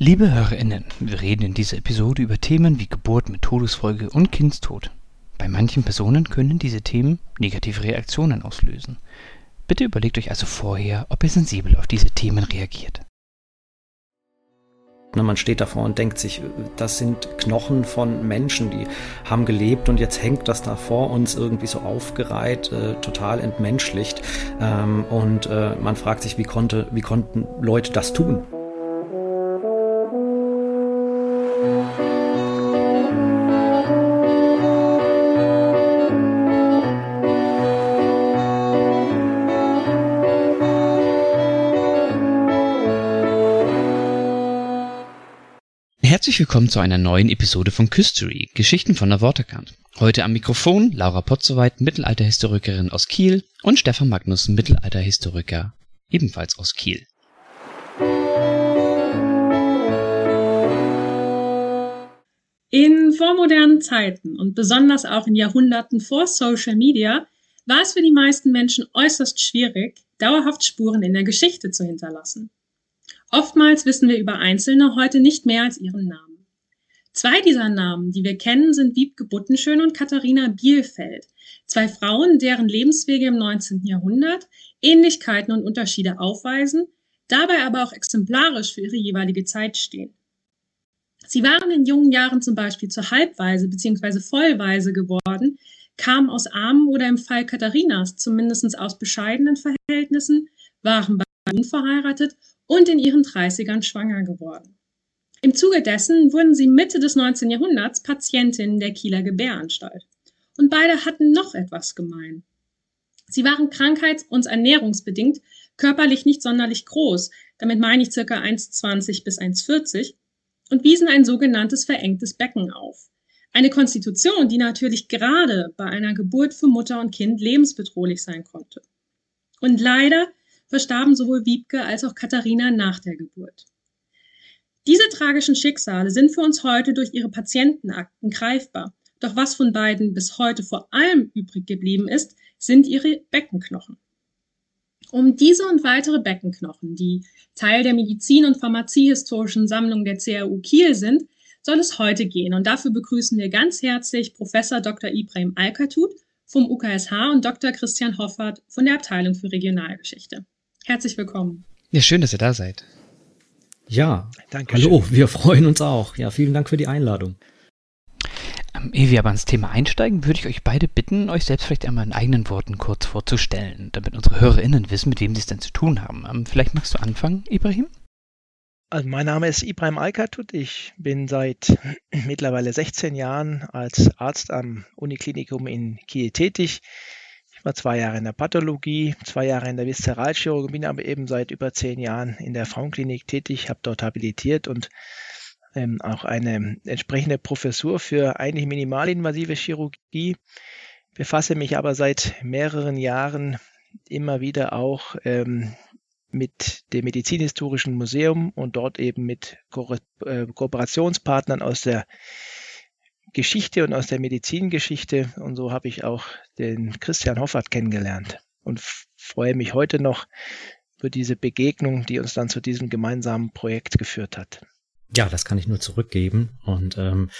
Liebe HörerInnen, wir reden in dieser Episode über Themen wie Geburt mit Todesfolge und Kindstod. Bei manchen Personen können diese Themen negative Reaktionen auslösen. Bitte überlegt euch also vorher, ob ihr sensibel auf diese Themen reagiert. Man steht davor und denkt sich, das sind Knochen von Menschen, die haben gelebt und jetzt hängt das da vor uns irgendwie so aufgereiht, äh, total entmenschlicht. Ähm, und äh, man fragt sich, wie, konnte, wie konnten Leute das tun? Herzlich willkommen zu einer neuen Episode von Küstery, Geschichten von der Waterkant. Heute am Mikrofon Laura Potzowait, Mittelalterhistorikerin aus Kiel und Stefan Magnus, Mittelalterhistoriker, ebenfalls aus Kiel. In vormodernen Zeiten und besonders auch in Jahrhunderten vor Social Media war es für die meisten Menschen äußerst schwierig, dauerhaft Spuren in der Geschichte zu hinterlassen. Oftmals wissen wir über Einzelne heute nicht mehr als ihren Namen. Zwei dieser Namen, die wir kennen, sind Wiebke Buttenschön und Katharina Bielfeld, zwei Frauen, deren Lebenswege im 19. Jahrhundert Ähnlichkeiten und Unterschiede aufweisen, dabei aber auch exemplarisch für ihre jeweilige Zeit stehen. Sie waren in jungen Jahren zum Beispiel zur Halbweise bzw. Vollweise geworden, kamen aus armen oder im Fall Katharinas zumindest aus bescheidenen Verhältnissen, waren unverheiratet und in ihren 30ern schwanger geworden. Im Zuge dessen wurden sie Mitte des 19. Jahrhunderts Patientinnen der Kieler Gebäranstalt. Und beide hatten noch etwas gemein. Sie waren krankheits- und ernährungsbedingt körperlich nicht sonderlich groß, damit meine ich circa 1,20 bis 1,40, und wiesen ein sogenanntes verengtes Becken auf. Eine Konstitution, die natürlich gerade bei einer Geburt für Mutter und Kind lebensbedrohlich sein konnte. Und leider verstarben sowohl Wiebke als auch Katharina nach der Geburt. Diese tragischen Schicksale sind für uns heute durch ihre Patientenakten greifbar. Doch was von beiden bis heute vor allem übrig geblieben ist, sind ihre Beckenknochen. Um diese und weitere Beckenknochen, die Teil der Medizin- und Pharmaziehistorischen Sammlung der CRU Kiel sind, soll es heute gehen. Und dafür begrüßen wir ganz herzlich Professor Dr. Ibrahim Alkatut vom UKSH und Dr. Christian Hoffert von der Abteilung für Regionalgeschichte. Herzlich willkommen. Ja, schön, dass ihr da seid. Ja, danke. Hallo, wir freuen uns auch. Ja, vielen Dank für die Einladung. Ähm, ehe wir aber ins Thema einsteigen, würde ich euch beide bitten, euch selbst vielleicht einmal in eigenen Worten kurz vorzustellen, damit unsere HörerInnen wissen, mit wem sie es denn zu tun haben. Ähm, vielleicht magst du anfangen, Ibrahim? Also mein Name ist Ibrahim Alkatut. Ich bin seit mittlerweile 16 Jahren als Arzt am Uniklinikum in Kiel tätig war zwei Jahre in der Pathologie, zwei Jahre in der Viszeralchirurgie, bin aber eben seit über zehn Jahren in der Frauenklinik tätig, habe dort habilitiert und ähm, auch eine entsprechende Professur für eigentlich minimalinvasive Chirurgie, befasse mich aber seit mehreren Jahren immer wieder auch ähm, mit dem Medizinhistorischen Museum und dort eben mit Ko äh, Kooperationspartnern aus der Geschichte und aus der Medizingeschichte. Und so habe ich auch den Christian Hoffert kennengelernt und freue mich heute noch für diese Begegnung, die uns dann zu diesem gemeinsamen Projekt geführt hat. Ja, das kann ich nur zurückgeben. Und ähm,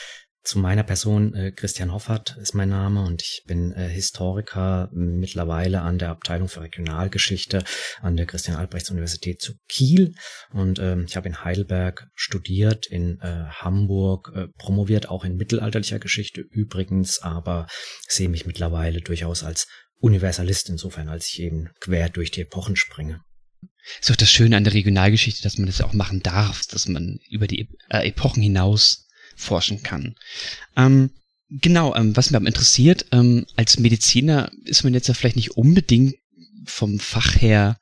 zu meiner Person, äh, Christian Hoffert ist mein Name und ich bin äh, Historiker mittlerweile an der Abteilung für Regionalgeschichte an der Christian Albrechts Universität zu Kiel und ähm, ich habe in Heidelberg studiert, in äh, Hamburg äh, promoviert, auch in mittelalterlicher Geschichte übrigens, aber sehe mich mittlerweile durchaus als Universalist insofern, als ich eben quer durch die Epochen springe. Ist doch das Schöne an der Regionalgeschichte, dass man das auch machen darf, dass man über die äh, Epochen hinaus forschen kann. Ähm, genau, ähm, was mich aber interessiert, ähm, als Mediziner ist man jetzt ja vielleicht nicht unbedingt vom Fach her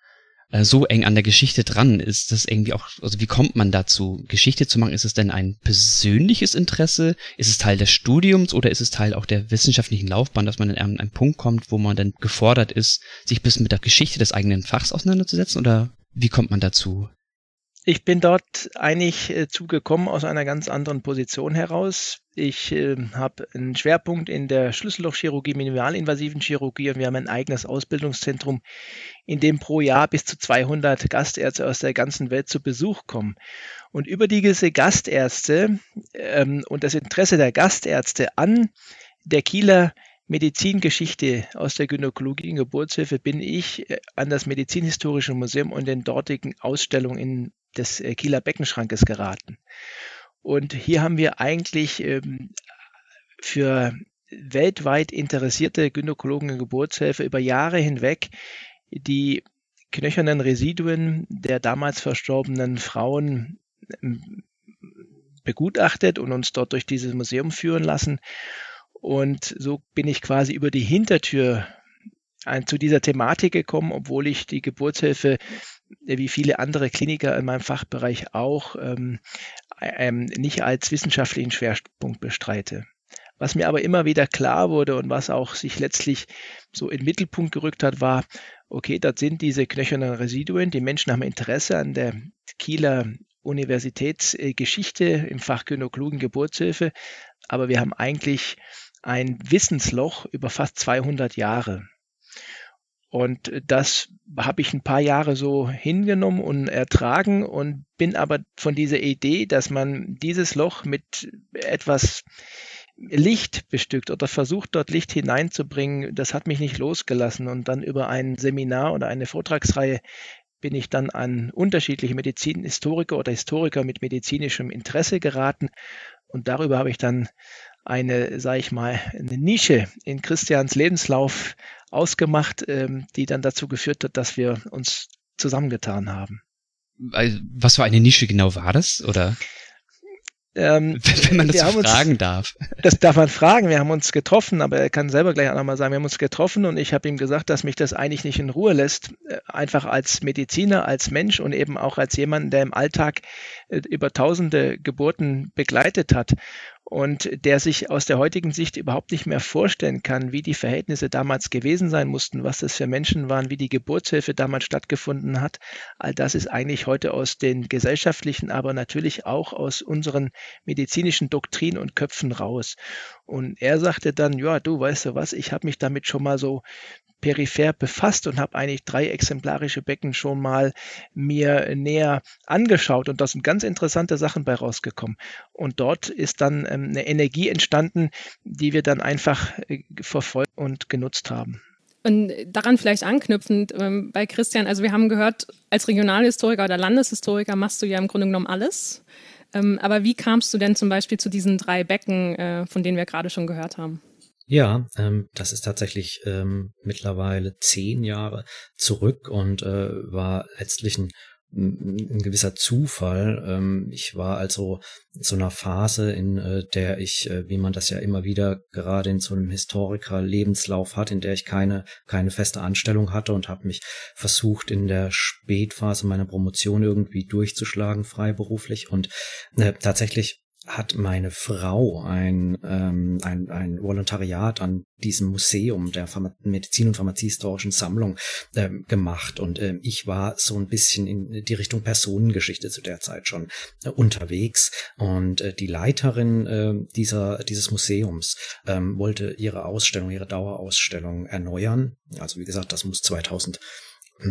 äh, so eng an der Geschichte dran. Ist das irgendwie auch, also wie kommt man dazu, Geschichte zu machen? Ist es denn ein persönliches Interesse? Ist es Teil des Studiums oder ist es Teil auch der wissenschaftlichen Laufbahn, dass man an einen Punkt kommt, wo man dann gefordert ist, sich bis mit der Geschichte des eigenen Fachs auseinanderzusetzen? Oder wie kommt man dazu? Ich bin dort eigentlich äh, zugekommen aus einer ganz anderen Position heraus. Ich äh, habe einen Schwerpunkt in der Schlüssellochchirurgie, minimalinvasiven Chirurgie und wir haben ein eigenes Ausbildungszentrum, in dem pro Jahr bis zu 200 Gastärzte aus der ganzen Welt zu Besuch kommen. Und über diese Gastärzte ähm, und das Interesse der Gastärzte an der Kieler Medizingeschichte aus der Gynäkologie und Geburtshilfe bin ich äh, an das Medizinhistorische Museum und den dortigen Ausstellungen in des äh, Kieler Beckenschrankes geraten. Und hier haben wir eigentlich ähm, für weltweit interessierte Gynäkologen und Geburtshelfer über Jahre hinweg die knöchernen Residuen der damals verstorbenen Frauen ähm, begutachtet und uns dort durch dieses Museum führen lassen. Und so bin ich quasi über die Hintertür zu dieser Thematik gekommen, obwohl ich die Geburtshilfe wie viele andere Kliniker in meinem Fachbereich auch, ähm, ähm, nicht als wissenschaftlichen Schwerpunkt bestreite. Was mir aber immer wieder klar wurde und was auch sich letztlich so in den Mittelpunkt gerückt hat, war, okay, das sind diese knöchernen Residuen. Die Menschen haben Interesse an der Kieler Universitätsgeschichte im Fach Gynäkologen Geburtshilfe, aber wir haben eigentlich ein Wissensloch über fast 200 Jahre. Und das habe ich ein paar Jahre so hingenommen und ertragen und bin aber von dieser Idee, dass man dieses Loch mit etwas Licht bestückt oder versucht, dort Licht hineinzubringen, das hat mich nicht losgelassen. Und dann über ein Seminar oder eine Vortragsreihe bin ich dann an unterschiedliche Medizinhistoriker oder Historiker mit medizinischem Interesse geraten. Und darüber habe ich dann eine, sage ich mal, eine Nische in Christians Lebenslauf ausgemacht, ähm, die dann dazu geführt hat, dass wir uns zusammengetan haben. Was für eine Nische genau war das, oder? Ähm, Wenn man das so fragen uns, darf. Das darf man fragen. Wir haben uns getroffen, aber er kann selber gleich auch nochmal sagen, wir haben uns getroffen und ich habe ihm gesagt, dass mich das eigentlich nicht in Ruhe lässt. Äh, einfach als Mediziner, als Mensch und eben auch als jemand, der im Alltag äh, über tausende Geburten begleitet hat und der sich aus der heutigen Sicht überhaupt nicht mehr vorstellen kann, wie die Verhältnisse damals gewesen sein mussten, was das für Menschen waren, wie die Geburtshilfe damals stattgefunden hat. All das ist eigentlich heute aus den gesellschaftlichen, aber natürlich auch aus unseren medizinischen Doktrinen und Köpfen raus. Und er sagte dann, ja, du weißt du was, ich habe mich damit schon mal so peripher befasst und habe eigentlich drei exemplarische Becken schon mal mir näher angeschaut und da sind ganz interessante Sachen bei rausgekommen. Und dort ist dann ähm, eine Energie entstanden, die wir dann einfach äh, verfolgt und genutzt haben. Und daran vielleicht anknüpfend ähm, bei Christian, also wir haben gehört, als Regionalhistoriker oder Landeshistoriker machst du ja im Grunde genommen alles. Ähm, aber wie kamst du denn zum Beispiel zu diesen drei Becken, äh, von denen wir gerade schon gehört haben? Ja, ähm, das ist tatsächlich ähm, mittlerweile zehn Jahre zurück und äh, war letztlich ein, ein gewisser Zufall. Ähm, ich war also in so einer Phase, in äh, der ich, äh, wie man das ja immer wieder gerade in so einem Historiker-Lebenslauf hat, in der ich keine, keine feste Anstellung hatte und habe mich versucht, in der Spätphase meiner Promotion irgendwie durchzuschlagen, freiberuflich. Und äh, tatsächlich hat meine Frau ein, ähm, ein, ein Volontariat an diesem Museum der Pharma Medizin- und Pharmaziehistorischen Sammlung ähm, gemacht und ähm, ich war so ein bisschen in die Richtung Personengeschichte zu der Zeit schon äh, unterwegs und äh, die Leiterin äh, dieser, dieses Museums ähm, wollte ihre Ausstellung, ihre Dauerausstellung erneuern. Also wie gesagt, das muss 2000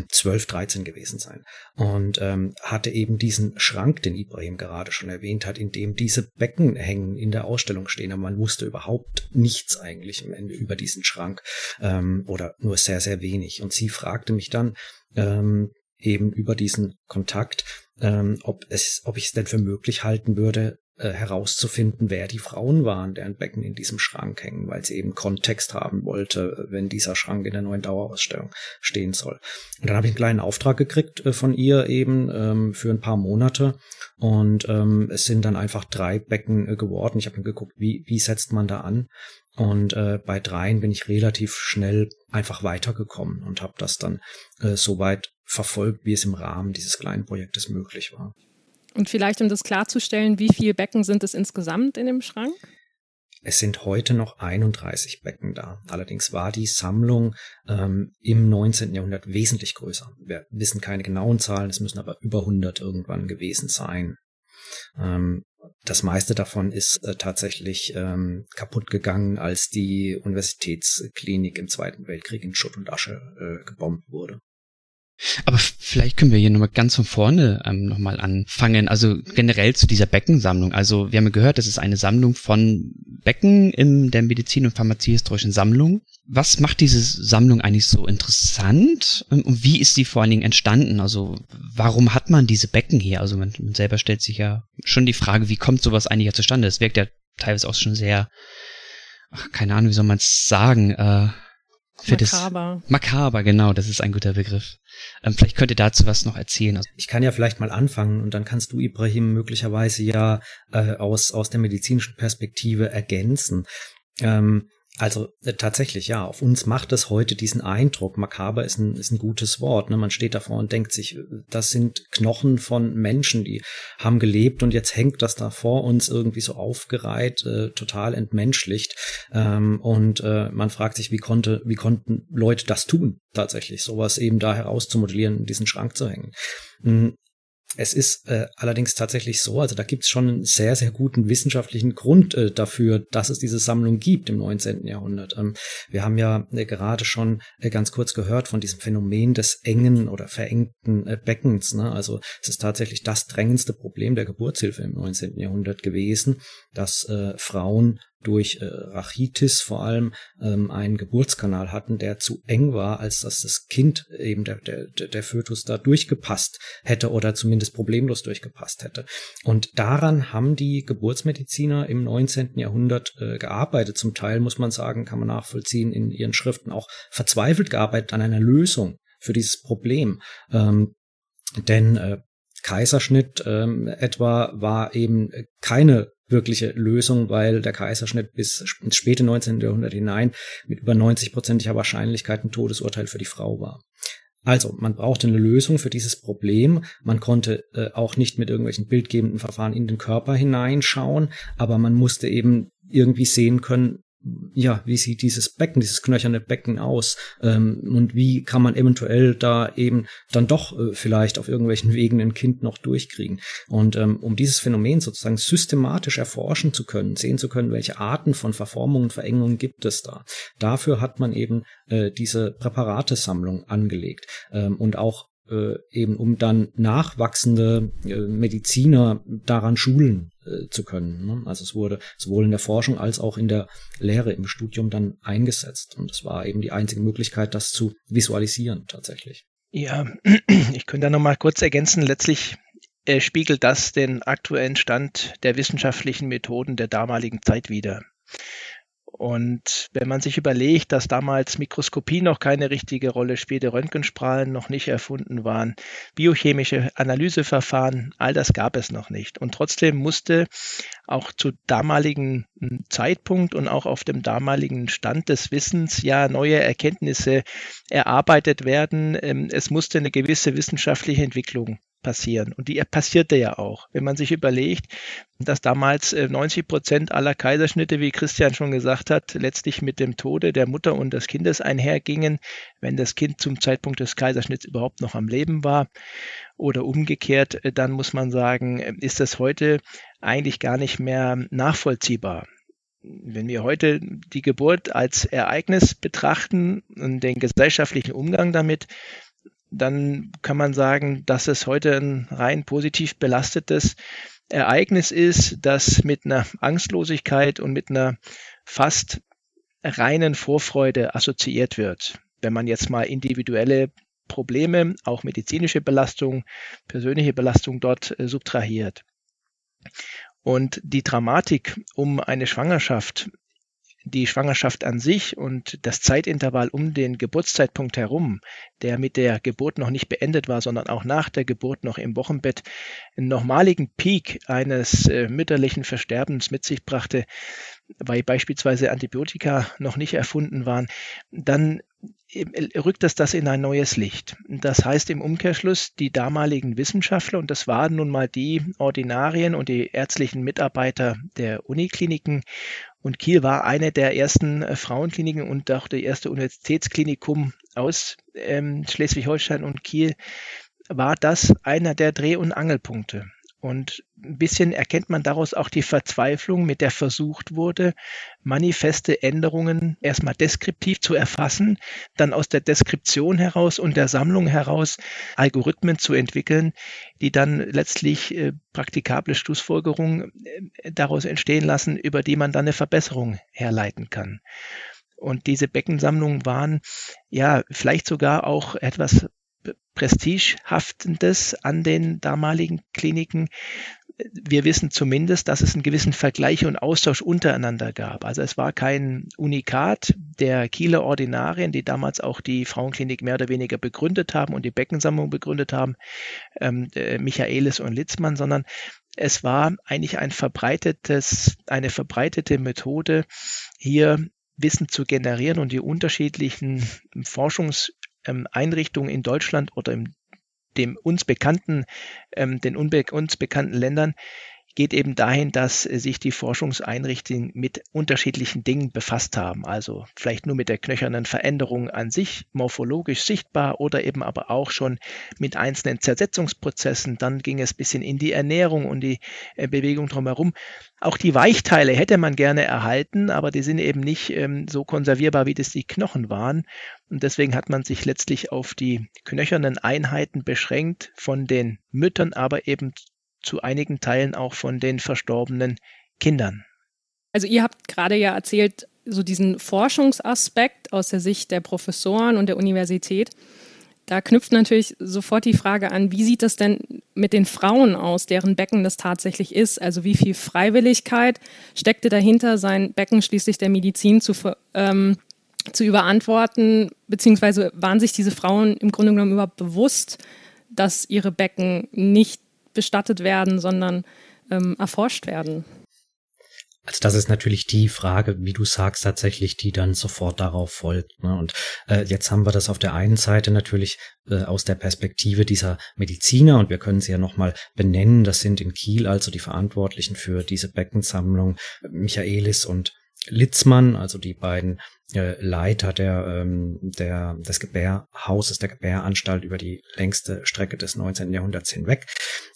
12, 13 gewesen sein. Und ähm, hatte eben diesen Schrank, den Ibrahim gerade schon erwähnt hat, in dem diese Becken hängen, in der Ausstellung stehen. Aber man wusste überhaupt nichts eigentlich am Ende über diesen Schrank ähm, oder nur sehr, sehr wenig. Und sie fragte mich dann ähm, eben über diesen Kontakt, ähm, ob, es, ob ich es denn für möglich halten würde, äh, herauszufinden, wer die Frauen waren, deren Becken in diesem Schrank hängen, weil sie eben Kontext haben wollte, wenn dieser Schrank in der neuen Dauerausstellung stehen soll. Und dann habe ich einen kleinen Auftrag gekriegt äh, von ihr eben ähm, für ein paar Monate und ähm, es sind dann einfach drei Becken äh, geworden. Ich habe mir geguckt, wie, wie setzt man da an und äh, bei dreien bin ich relativ schnell einfach weitergekommen und habe das dann äh, so weit verfolgt, wie es im Rahmen dieses kleinen Projektes möglich war. Und vielleicht, um das klarzustellen, wie viele Becken sind es insgesamt in dem Schrank? Es sind heute noch 31 Becken da. Allerdings war die Sammlung ähm, im 19. Jahrhundert wesentlich größer. Wir wissen keine genauen Zahlen, es müssen aber über 100 irgendwann gewesen sein. Ähm, das meiste davon ist äh, tatsächlich ähm, kaputt gegangen, als die Universitätsklinik im Zweiten Weltkrieg in Schutt und Asche äh, gebombt wurde. Aber vielleicht können wir hier nochmal ganz von vorne ähm, nochmal anfangen. Also generell zu dieser Beckensammlung. Also wir haben ja gehört, das ist eine Sammlung von Becken in der Medizin- und Pharmaziehistorischen Sammlung. Was macht diese Sammlung eigentlich so interessant? Ähm, und wie ist sie vor allen Dingen entstanden? Also warum hat man diese Becken hier? Also man, man selber stellt sich ja schon die Frage, wie kommt sowas eigentlich ja zustande? Das wirkt ja teilweise auch schon sehr, ach, keine Ahnung, wie soll man es sagen, äh, für makaber. Das, makaber, genau, das ist ein guter Begriff. Ähm, vielleicht könnt ihr dazu was noch erzählen. Also ich kann ja vielleicht mal anfangen und dann kannst du, Ibrahim, möglicherweise ja äh, aus, aus der medizinischen Perspektive ergänzen. Ähm, also äh, tatsächlich, ja, auf uns macht es heute diesen Eindruck. Makaber ist ein, ist ein gutes Wort. Ne? Man steht davor und denkt sich, das sind Knochen von Menschen, die haben gelebt und jetzt hängt das da vor uns irgendwie so aufgereiht, äh, total entmenschlicht. Ähm, und äh, man fragt sich, wie konnte, wie konnten Leute das tun, tatsächlich, sowas eben da herauszumodellieren, in diesen Schrank zu hängen. Es ist äh, allerdings tatsächlich so, also da gibt es schon einen sehr, sehr guten wissenschaftlichen Grund äh, dafür, dass es diese Sammlung gibt im 19. Jahrhundert. Ähm, wir haben ja äh, gerade schon äh, ganz kurz gehört von diesem Phänomen des engen oder verengten äh, Beckens. Ne? Also es ist tatsächlich das drängendste Problem der Geburtshilfe im 19. Jahrhundert gewesen, dass äh, Frauen durch äh, Rachitis vor allem ähm, einen Geburtskanal hatten, der zu eng war, als dass das Kind eben der, der, der Fötus da durchgepasst hätte oder zumindest problemlos durchgepasst hätte. Und daran haben die Geburtsmediziner im 19. Jahrhundert äh, gearbeitet. Zum Teil muss man sagen, kann man nachvollziehen, in ihren Schriften auch verzweifelt gearbeitet an einer Lösung für dieses Problem. Ähm, denn äh, Kaiserschnitt ähm, etwa war eben keine wirkliche Lösung, weil der Kaiserschnitt bis ins späte 19. Jahrhundert hinein mit über 90-prozentiger Wahrscheinlichkeit ein Todesurteil für die Frau war. Also, man brauchte eine Lösung für dieses Problem. Man konnte äh, auch nicht mit irgendwelchen bildgebenden Verfahren in den Körper hineinschauen, aber man musste eben irgendwie sehen können, ja, wie sieht dieses Becken, dieses knöcherne Becken aus ähm, und wie kann man eventuell da eben dann doch äh, vielleicht auf irgendwelchen Wegen ein Kind noch durchkriegen. Und ähm, um dieses Phänomen sozusagen systematisch erforschen zu können, sehen zu können, welche Arten von Verformungen, Verengungen gibt es da. Dafür hat man eben äh, diese Präparatesammlung angelegt ähm, und auch äh, eben um dann nachwachsende äh, Mediziner daran schulen äh, zu können. Ne? Also es wurde sowohl in der Forschung als auch in der Lehre im Studium dann eingesetzt. Und es war eben die einzige Möglichkeit, das zu visualisieren tatsächlich. Ja, ich könnte da nochmal kurz ergänzen. Letztlich äh, spiegelt das den aktuellen Stand der wissenschaftlichen Methoden der damaligen Zeit wider. Und wenn man sich überlegt, dass damals Mikroskopie noch keine richtige Rolle spielte, Röntgenstrahlen noch nicht erfunden waren, biochemische Analyseverfahren, all das gab es noch nicht. Und trotzdem musste auch zu damaligen hm, Zeitpunkt und auch auf dem damaligen Stand des Wissens ja neue Erkenntnisse erarbeitet werden. Ähm, es musste eine gewisse wissenschaftliche Entwicklung passieren. Und die passierte ja auch. Wenn man sich überlegt, dass damals 90 äh, Prozent aller Kaiserschnitte, wie Christian schon gesagt hat, letztlich mit dem Tode der Mutter und des Kindes einhergingen, wenn das Kind zum Zeitpunkt des Kaiserschnitts überhaupt noch am Leben war. Oder umgekehrt, äh, dann muss man sagen, äh, ist das heute eigentlich gar nicht mehr nachvollziehbar wenn wir heute die Geburt als Ereignis betrachten und den gesellschaftlichen Umgang damit, dann kann man sagen, dass es heute ein rein positiv belastetes Ereignis ist, das mit einer Angstlosigkeit und mit einer fast reinen Vorfreude assoziiert wird. Wenn man jetzt mal individuelle Probleme, auch medizinische Belastung, persönliche Belastung dort äh, subtrahiert. Und die Dramatik um eine Schwangerschaft die Schwangerschaft an sich und das Zeitintervall um den Geburtszeitpunkt herum, der mit der Geburt noch nicht beendet war, sondern auch nach der Geburt noch im Wochenbett einen normaligen Peak eines äh, mütterlichen Versterbens mit sich brachte, weil beispielsweise Antibiotika noch nicht erfunden waren, dann rückt das das in ein neues Licht. Das heißt im Umkehrschluss, die damaligen Wissenschaftler, und das waren nun mal die Ordinarien und die ärztlichen Mitarbeiter der Unikliniken Und Kiel war eine der ersten äh, Frauenkliniken und auch der erste Universitätsklinikum aus ähm, Schleswig-Holstein und Kiel war das einer der Dreh- und Angelpunkte. Und ein bisschen erkennt man daraus auch die Verzweiflung, mit der versucht wurde, manifeste Änderungen erstmal deskriptiv zu erfassen, dann aus der Deskription heraus und der Sammlung heraus Algorithmen zu entwickeln, die dann letztlich äh, praktikable Schlussfolgerungen äh, daraus entstehen lassen, über die man dann eine Verbesserung herleiten kann. Und diese Beckensammlungen waren ja vielleicht sogar auch etwas Prestigehaftendes an den damaligen Kliniken. Wir wissen zumindest, dass es einen gewissen Vergleich und Austausch untereinander gab. Also es war kein Unikat der Kieler Ordinarien, die damals auch die Frauenklinik mehr oder weniger begründet haben und die Beckensammlung begründet haben, ähm, äh, Michaelis und Litzmann, sondern es war eigentlich ein verbreitetes, eine verbreitete Methode, hier Wissen zu generieren und die unterschiedlichen Forschungs ähm, Einrichtungen in Deutschland oder in dem uns bekannten, ähm, den unbe uns bekannten Ländern geht eben dahin, dass sich die Forschungseinrichtungen mit unterschiedlichen Dingen befasst haben. Also vielleicht nur mit der knöchernen Veränderung an sich, morphologisch sichtbar oder eben aber auch schon mit einzelnen Zersetzungsprozessen. Dann ging es ein bisschen in die Ernährung und die äh, Bewegung drumherum. Auch die Weichteile hätte man gerne erhalten, aber die sind eben nicht ähm, so konservierbar, wie das die Knochen waren. Und deswegen hat man sich letztlich auf die knöchernen Einheiten beschränkt von den Müttern, aber eben zu einigen Teilen auch von den verstorbenen Kindern. Also ihr habt gerade ja erzählt, so diesen Forschungsaspekt aus der Sicht der Professoren und der Universität. Da knüpft natürlich sofort die Frage an, wie sieht das denn mit den Frauen aus, deren Becken das tatsächlich ist? Also wie viel Freiwilligkeit steckte dahinter, sein Becken schließlich der Medizin zu, ähm, zu überantworten? Beziehungsweise waren sich diese Frauen im Grunde genommen überhaupt bewusst, dass ihre Becken nicht bestattet werden, sondern ähm, erforscht werden. Also das ist natürlich die Frage, wie du sagst, tatsächlich, die dann sofort darauf folgt. Ne? Und äh, jetzt haben wir das auf der einen Seite natürlich äh, aus der Perspektive dieser Mediziner und wir können sie ja nochmal benennen. Das sind in Kiel also die Verantwortlichen für diese Beckensammlung, Michaelis und Litzmann, also die beiden äh, Leiter der, ähm, der, des Gebärhauses, der Gebäranstalt über die längste Strecke des 19. Jahrhunderts hinweg.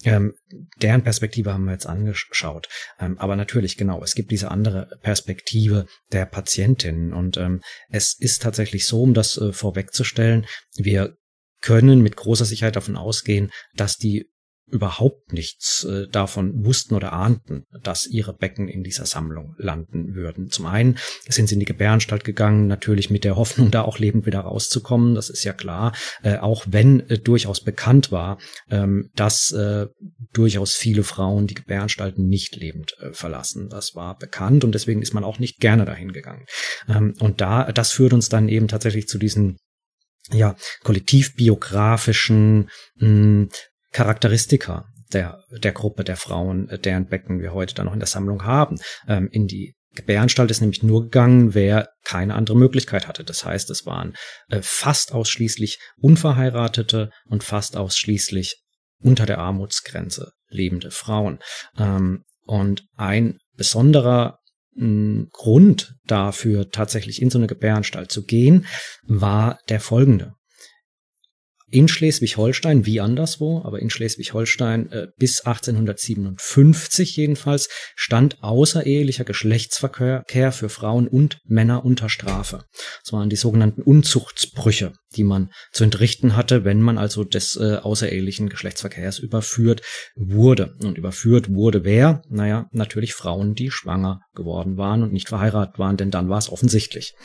Ähm, deren Perspektive haben wir jetzt angeschaut. Ähm, aber natürlich, genau, es gibt diese andere Perspektive der Patientin. Und ähm, es ist tatsächlich so, um das äh, vorwegzustellen, wir können mit großer Sicherheit davon ausgehen, dass die überhaupt nichts äh, davon wussten oder ahnten, dass ihre Becken in dieser Sammlung landen würden. Zum einen sind sie in die Gebäranstalt gegangen, natürlich mit der Hoffnung, da auch lebend wieder rauszukommen, das ist ja klar, äh, auch wenn äh, durchaus bekannt war, ähm, dass durchaus viele Frauen die Gebäranstalten nicht lebend verlassen. Das war bekannt und deswegen ist man auch nicht gerne dahin gegangen. Ähm, und da, das führt uns dann eben tatsächlich zu diesen ja, kollektivbiografischen mh, Charakteristika der, der Gruppe der Frauen, äh, deren Becken wir heute dann noch in der Sammlung haben. Ähm, in die Gebäranstalt ist nämlich nur gegangen, wer keine andere Möglichkeit hatte. Das heißt, es waren äh, fast ausschließlich unverheiratete und fast ausschließlich unter der Armutsgrenze lebende Frauen. Ähm, und ein besonderer mh, Grund dafür, tatsächlich in so eine Gebäranstalt zu gehen, war der folgende in Schleswig-Holstein, wie anderswo, aber in Schleswig-Holstein äh, bis 1857 jedenfalls, stand außerehelicher Geschlechtsverkehr für Frauen und Männer unter Strafe. Das waren die sogenannten Unzuchtsbrüche, die man zu entrichten hatte, wenn man also des äh, außerehelichen Geschlechtsverkehrs überführt wurde. Und überführt wurde wer? Naja, natürlich Frauen, die schwanger geworden waren und nicht verheiratet waren, denn dann war es offensichtlich.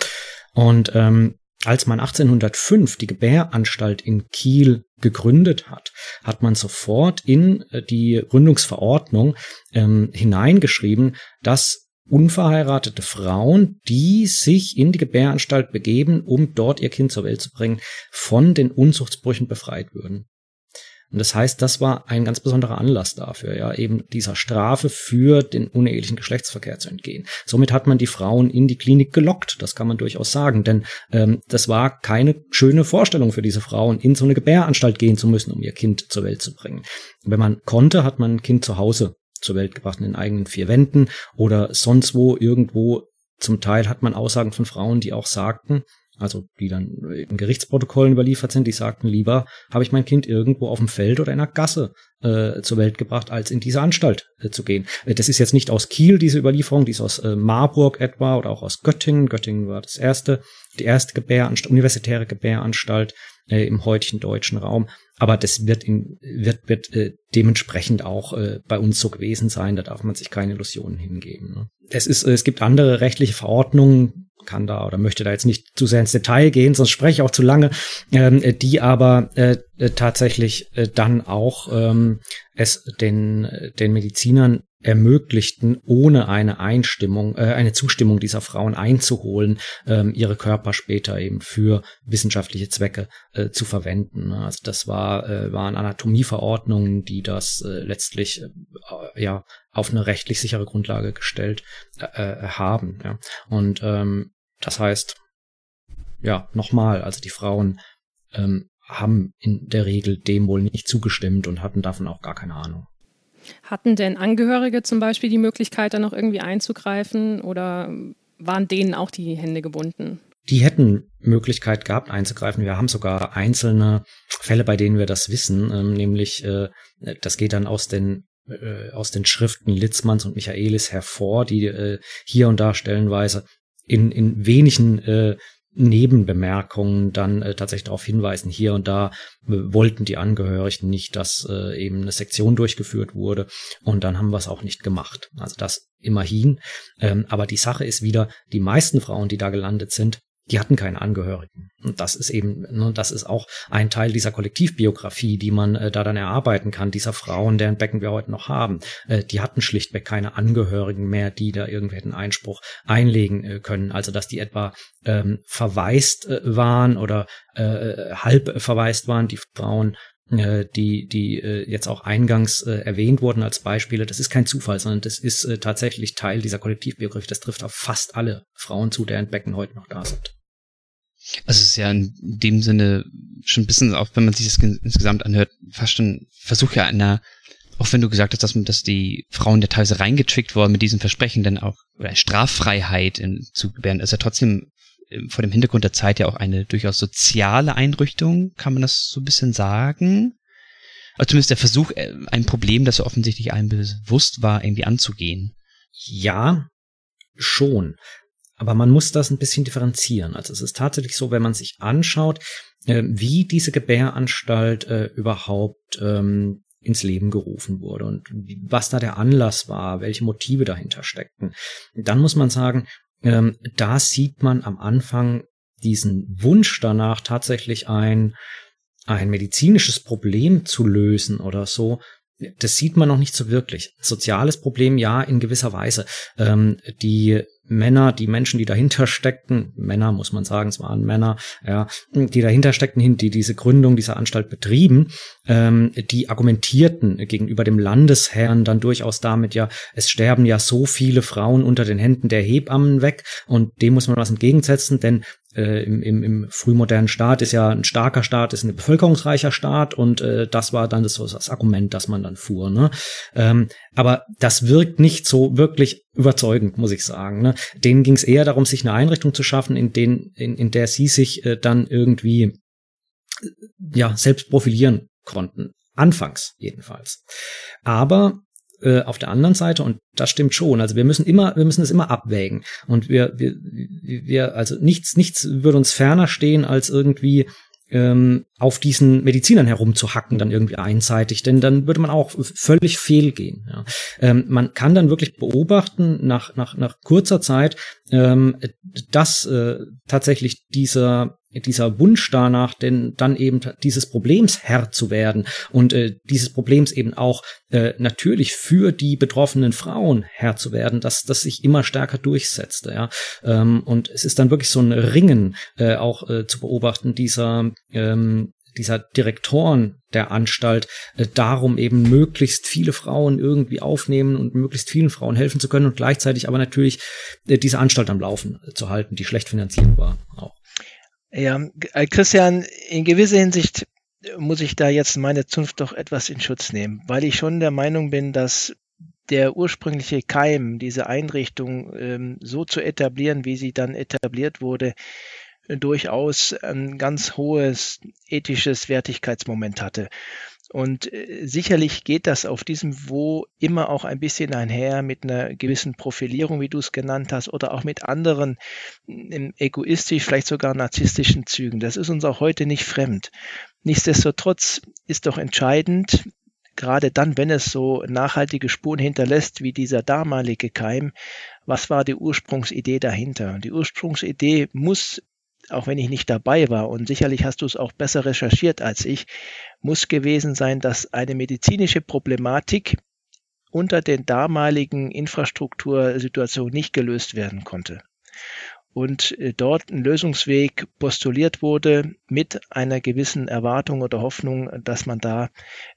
Und ähm, als man 1805 die Gebäranstalt in Kiel gegründet hat, hat man sofort in äh, die Gründungsverordnung ähm, hineingeschrieben, dass unverheiratete Frauen, die sich in die Gebäranstalt begeben, um dort ihr Kind zur Welt zu bringen, von den Unzuchtsbrüchen befreit würden. Und das heißt, das war ein ganz besonderer Anlass dafür, ja, eben dieser Strafe für den unehelichen Geschlechtsverkehr zu entgehen. Somit hat man die Frauen in die Klinik gelockt, das kann man durchaus sagen, denn ähm, das war keine schöne Vorstellung für diese Frauen, in so eine Gebäranstalt gehen zu müssen, um ihr Kind zur Welt zu bringen. Wenn man konnte, hat man ein Kind zu Hause zur Welt gebracht in den eigenen vier Wänden oder sonst wo irgendwo. Zum Teil hat man Aussagen von Frauen, die auch sagten, also die dann in Gerichtsprotokollen überliefert sind, die sagten, lieber habe ich mein Kind irgendwo auf dem Feld oder in einer Gasse äh, zur Welt gebracht, als in diese Anstalt äh, zu gehen. Äh, das ist jetzt nicht aus Kiel, diese Überlieferung, die ist aus äh, Marburg etwa oder auch aus Göttingen. Göttingen war das erste, die erste Gebäranstalt, universitäre Gebäranstalt äh, im heutigen deutschen Raum. Aber das wird, in, wird, wird äh, dementsprechend auch äh, bei uns so gewesen sein. Da darf man sich keine Illusionen hingeben. Ne? Es, ist, äh, es gibt andere rechtliche Verordnungen, kann da oder möchte da jetzt nicht zu sehr ins Detail gehen, sonst spreche ich auch zu lange, ähm, die aber äh, äh, tatsächlich äh, dann auch ähm, es den, den Medizinern ermöglichten, ohne eine Einstimmung, äh, eine Zustimmung dieser Frauen einzuholen, ähm, ihre Körper später eben für wissenschaftliche Zwecke äh, zu verwenden. Also das war, äh, waren Anatomieverordnungen, die das äh, letztlich äh, ja auf eine rechtlich sichere Grundlage gestellt äh, äh haben. Ja. Und ähm, das heißt, ja, nochmal, also die Frauen ähm, haben in der Regel dem wohl nicht zugestimmt und hatten davon auch gar keine Ahnung. Hatten denn Angehörige zum Beispiel die Möglichkeit, da noch irgendwie einzugreifen oder waren denen auch die Hände gebunden? Die hätten Möglichkeit gehabt einzugreifen. Wir haben sogar einzelne Fälle, bei denen wir das wissen, ähm, nämlich äh, das geht dann aus den äh, aus den Schriften Litzmanns und Michaelis hervor, die äh, hier und da stellenweise in, in wenigen äh, Nebenbemerkungen dann äh, tatsächlich darauf hinweisen, hier und da äh, wollten die Angehörigen nicht, dass äh, eben eine Sektion durchgeführt wurde und dann haben wir es auch nicht gemacht. Also das immerhin. Ähm, aber die Sache ist wieder, die meisten Frauen, die da gelandet sind, die hatten keine Angehörigen. Und das ist eben, ne, das ist auch ein Teil dieser Kollektivbiografie, die man äh, da dann erarbeiten kann, dieser Frauen, deren Becken wir heute noch haben. Äh, die hatten schlichtweg keine Angehörigen mehr, die da irgendwie hätten Einspruch einlegen äh, können. Also, dass die etwa ähm, verwaist äh, waren oder äh, halb verwaist waren, die Frauen, äh, die, die äh, jetzt auch eingangs äh, erwähnt wurden als Beispiele, das ist kein Zufall, sondern das ist äh, tatsächlich Teil dieser Kollektivbiografie. Das trifft auf fast alle Frauen zu, deren Becken heute noch da sind. Also es ist ja in dem Sinne schon ein bisschen, auch wenn man sich das insgesamt anhört, fast schon Versuch ja einer, auch wenn du gesagt hast, dass, dass die Frauen ja teilweise reingetrickt wurden mit diesen Versprechen, dann auch oder Straffreiheit in, zu gewähren, ist ja trotzdem ähm, vor dem Hintergrund der Zeit ja auch eine durchaus soziale Einrichtung, kann man das so ein bisschen sagen? Also zumindest der Versuch, äh, ein Problem, das so offensichtlich allen bewusst war, irgendwie anzugehen. Ja, schon. Aber man muss das ein bisschen differenzieren. Also es ist tatsächlich so, wenn man sich anschaut, äh, wie diese Gebäranstalt äh, überhaupt ähm, ins Leben gerufen wurde und was da der Anlass war, welche Motive dahinter steckten. Dann muss man sagen, ähm, da sieht man am Anfang diesen Wunsch danach, tatsächlich ein, ein medizinisches Problem zu lösen oder so, das sieht man noch nicht so wirklich. Soziales Problem, ja, in gewisser Weise. Ähm, die Männer, die Menschen, die dahinter steckten, Männer muss man sagen, es waren Männer, ja, die dahinter steckten, die diese Gründung dieser Anstalt betrieben, ähm, die argumentierten gegenüber dem Landesherrn dann durchaus damit, ja, es sterben ja so viele Frauen unter den Händen der Hebammen weg und dem muss man was entgegensetzen, denn äh, im, im, im frühmodernen Staat ist ja ein starker Staat, ist ein bevölkerungsreicher Staat und äh, das war dann das, das Argument, das man dann fuhr. Ne? Ähm, aber das wirkt nicht so wirklich überzeugend, muss ich sagen. Ne? Denen ging es eher darum, sich eine Einrichtung zu schaffen, in, den, in, in der sie sich äh, dann irgendwie äh, ja selbst profilieren konnten. Anfangs jedenfalls. Aber äh, auf der anderen Seite, und das stimmt schon, also wir müssen immer, wir müssen es immer abwägen. Und wir, wir, wir, also nichts, nichts würde uns ferner stehen, als irgendwie ähm, auf diesen Medizinern herumzuhacken, dann irgendwie einseitig, denn dann würde man auch völlig fehlgehen. Ja. Ähm, man kann dann wirklich beobachten, nach, nach, nach kurzer Zeit, ähm, dass äh, tatsächlich dieser dieser Wunsch danach, denn dann eben dieses Problems Herr zu werden und äh, dieses Problems eben auch äh, natürlich für die betroffenen Frauen Herr zu werden, dass das sich immer stärker durchsetzte. Ja? Ähm, und es ist dann wirklich so ein Ringen äh, auch äh, zu beobachten dieser ähm, dieser Direktoren der Anstalt äh, darum eben möglichst viele Frauen irgendwie aufnehmen und möglichst vielen Frauen helfen zu können und gleichzeitig aber natürlich äh, diese Anstalt am Laufen äh, zu halten, die schlecht finanziert war auch. Ja, äh, Christian, in gewisser Hinsicht muss ich da jetzt meine Zunft doch etwas in Schutz nehmen, weil ich schon der Meinung bin, dass der ursprüngliche Keim, diese Einrichtung ähm, so zu etablieren, wie sie dann etabliert wurde, durchaus ein ganz hohes ethisches Wertigkeitsmoment hatte. Und äh, sicherlich geht das auf diesem Wo immer auch ein bisschen einher mit einer gewissen Profilierung, wie du es genannt hast, oder auch mit anderen egoistisch, vielleicht sogar narzisstischen Zügen. Das ist uns auch heute nicht fremd. Nichtsdestotrotz ist doch entscheidend, gerade dann, wenn es so nachhaltige Spuren hinterlässt wie dieser damalige Keim, was war die Ursprungsidee dahinter? Die Ursprungsidee muss auch wenn ich nicht dabei war, und sicherlich hast du es auch besser recherchiert als ich, muss gewesen sein, dass eine medizinische Problematik unter den damaligen Infrastruktursituationen nicht gelöst werden konnte. Und äh, dort ein Lösungsweg postuliert wurde mit einer gewissen Erwartung oder Hoffnung, dass man da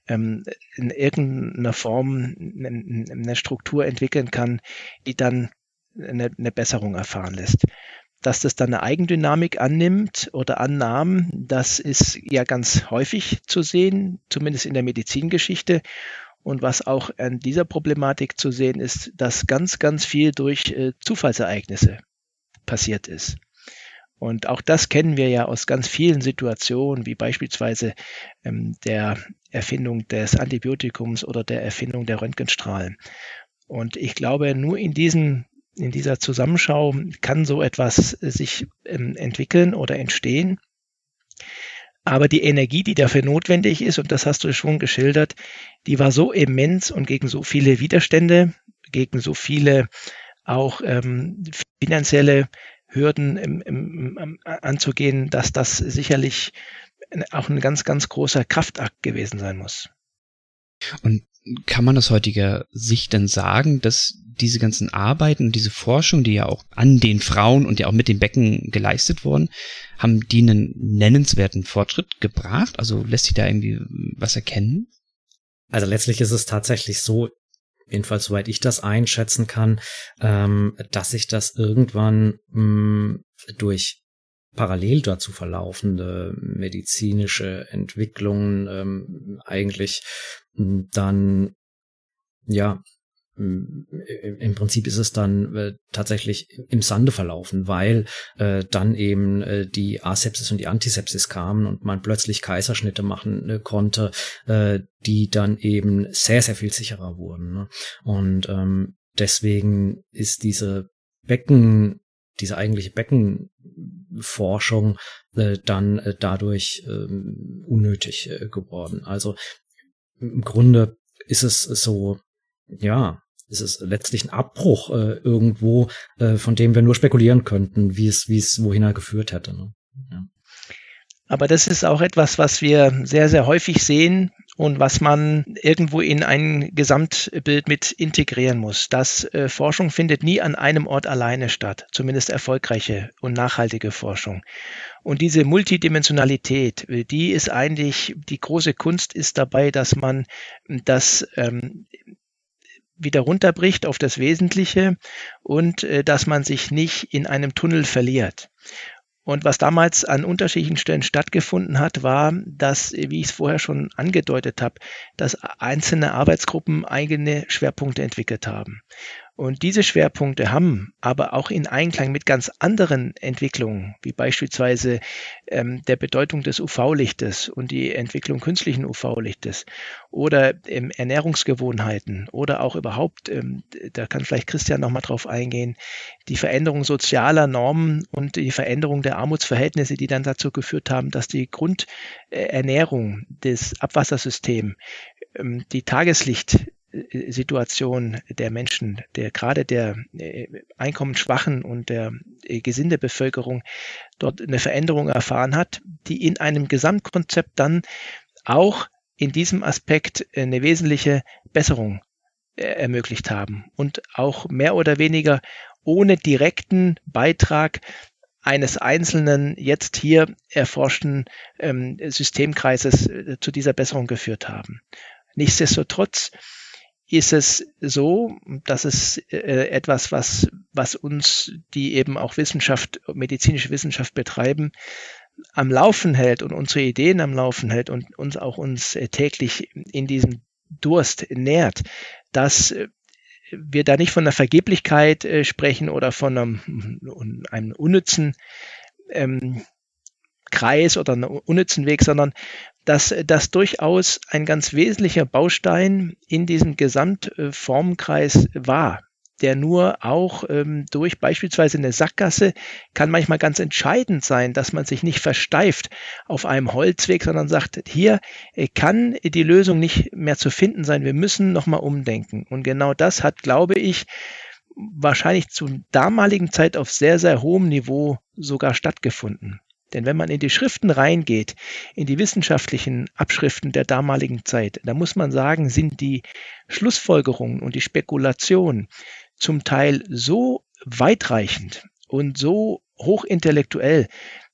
ähm, in irgendeiner Form eine Struktur entwickeln kann, die dann eine, eine Besserung erfahren lässt. Dass das dann eine Eigendynamik annimmt oder annahm, das ist ja ganz häufig zu sehen, zumindest in der Medizingeschichte. Und was auch an dieser Problematik zu sehen ist, dass ganz, ganz viel durch äh, Zufallsereignisse passiert ist. Und auch das kennen wir ja aus ganz vielen Situationen, wie beispielsweise ähm, der Erfindung des Antibiotikums oder der Erfindung der Röntgenstrahlen. Und ich glaube, nur in diesen in dieser Zusammenschau kann so etwas äh, sich ähm, entwickeln oder entstehen. Aber die Energie, die dafür notwendig ist, und das hast du schon geschildert, die war so immens und gegen so viele Widerstände, gegen so viele auch ähm, finanzielle Hürden im, im, im, anzugehen, dass das sicherlich auch ein ganz, ganz großer Kraftakt gewesen sein muss. Und kann man aus heutiger Sicht denn sagen, dass diese ganzen Arbeiten und diese Forschung, die ja auch an den Frauen und ja auch mit den Becken geleistet wurden, haben die einen nennenswerten Fortschritt gebracht? Also lässt sich da irgendwie was erkennen? Also letztlich ist es tatsächlich so, jedenfalls soweit ich das einschätzen kann, ähm, dass sich das irgendwann mh, mm, durch parallel dazu verlaufende medizinische Entwicklungen ähm, eigentlich dann ja im Prinzip ist es dann äh, tatsächlich im Sande verlaufen, weil äh, dann eben äh, die Asepsis und die Antisepsis kamen und man plötzlich Kaiserschnitte machen äh, konnte, äh, die dann eben sehr, sehr viel sicherer wurden. Ne? Und ähm, deswegen ist diese Becken, diese eigentliche Beckenforschung dann dadurch äh, unnötig geworden. Also im Grunde ist es so, ja, es ist letztlich ein Abbruch äh, irgendwo, äh, von dem wir nur spekulieren könnten, wie es, wie es wohin er geführt hätte. Ne? Ja. Aber das ist auch etwas, was wir sehr, sehr häufig sehen und was man irgendwo in ein Gesamtbild mit integrieren muss. Das äh, Forschung findet nie an einem Ort alleine statt, zumindest erfolgreiche und nachhaltige Forschung. Und diese Multidimensionalität, die ist eigentlich, die große Kunst ist dabei, dass man das ähm, wieder runterbricht auf das Wesentliche und äh, dass man sich nicht in einem Tunnel verliert. Und was damals an unterschiedlichen Stellen stattgefunden hat, war, dass, wie ich es vorher schon angedeutet habe, dass einzelne Arbeitsgruppen eigene Schwerpunkte entwickelt haben. Und diese Schwerpunkte haben aber auch in Einklang mit ganz anderen Entwicklungen, wie beispielsweise ähm, der Bedeutung des UV-Lichtes und die Entwicklung künstlichen UV-Lichtes oder ähm, Ernährungsgewohnheiten oder auch überhaupt, ähm, da kann vielleicht Christian nochmal drauf eingehen, die Veränderung sozialer Normen und die Veränderung der Armutsverhältnisse, die dann dazu geführt haben, dass die Grundernährung des Abwassersystems, ähm, die Tageslicht Situation der Menschen, der gerade der äh, einkommensschwachen und der äh, Gesindebevölkerung dort eine Veränderung erfahren hat, die in einem Gesamtkonzept dann auch in diesem Aspekt eine wesentliche Besserung äh, ermöglicht haben und auch mehr oder weniger ohne direkten Beitrag eines einzelnen jetzt hier erforschten ähm, Systemkreises zu dieser Besserung geführt haben. Nichtsdestotrotz ist es so, dass es äh, etwas, was, was uns, die eben auch Wissenschaft, medizinische Wissenschaft betreiben, am Laufen hält und unsere Ideen am Laufen hält und uns auch uns äh, täglich in diesem Durst nährt, dass äh, wir da nicht von einer Vergeblichkeit äh, sprechen oder von einem, einem unnützen ähm, Kreis oder einem unnützen Weg, sondern dass das durchaus ein ganz wesentlicher Baustein in diesem Gesamtformkreis war der nur auch ähm, durch beispielsweise eine Sackgasse kann manchmal ganz entscheidend sein, dass man sich nicht versteift auf einem Holzweg, sondern sagt, hier äh, kann die Lösung nicht mehr zu finden sein. Wir müssen nochmal umdenken. Und genau das hat, glaube ich, wahrscheinlich zur damaligen Zeit auf sehr, sehr hohem Niveau sogar stattgefunden. Denn wenn man in die Schriften reingeht, in die wissenschaftlichen Abschriften der damaligen Zeit, da muss man sagen, sind die Schlussfolgerungen und die Spekulationen zum Teil so weitreichend und so hochintellektuell,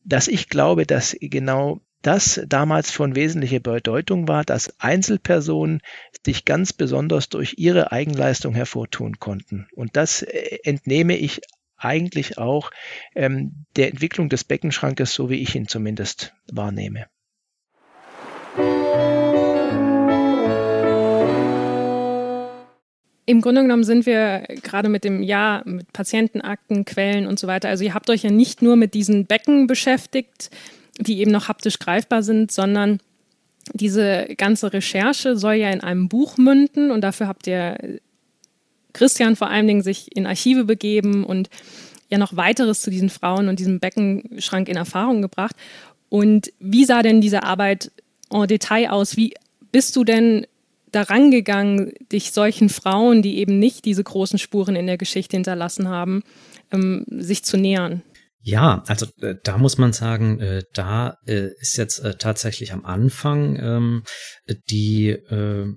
dass ich glaube, dass genau das damals von wesentlicher Bedeutung war, dass Einzelpersonen sich ganz besonders durch ihre Eigenleistung hervortun konnten. Und das äh, entnehme ich eigentlich auch ähm, der Entwicklung des Beckenschrankes, so wie ich ihn zumindest wahrnehme. Im Grunde genommen sind wir gerade mit dem Ja, mit Patientenakten, Quellen und so weiter. Also ihr habt euch ja nicht nur mit diesen Becken beschäftigt, die eben noch haptisch greifbar sind, sondern diese ganze Recherche soll ja in einem Buch münden und dafür habt ihr Christian vor allen Dingen sich in Archive begeben und ja noch weiteres zu diesen Frauen und diesem Beckenschrank in Erfahrung gebracht. Und wie sah denn diese Arbeit en Detail aus? Wie bist du denn daran gegangen, dich solchen Frauen, die eben nicht diese großen Spuren in der Geschichte hinterlassen haben, ähm, sich zu nähern? Ja, also äh, da muss man sagen, äh, da äh, ist jetzt äh, tatsächlich am Anfang ähm, die äh,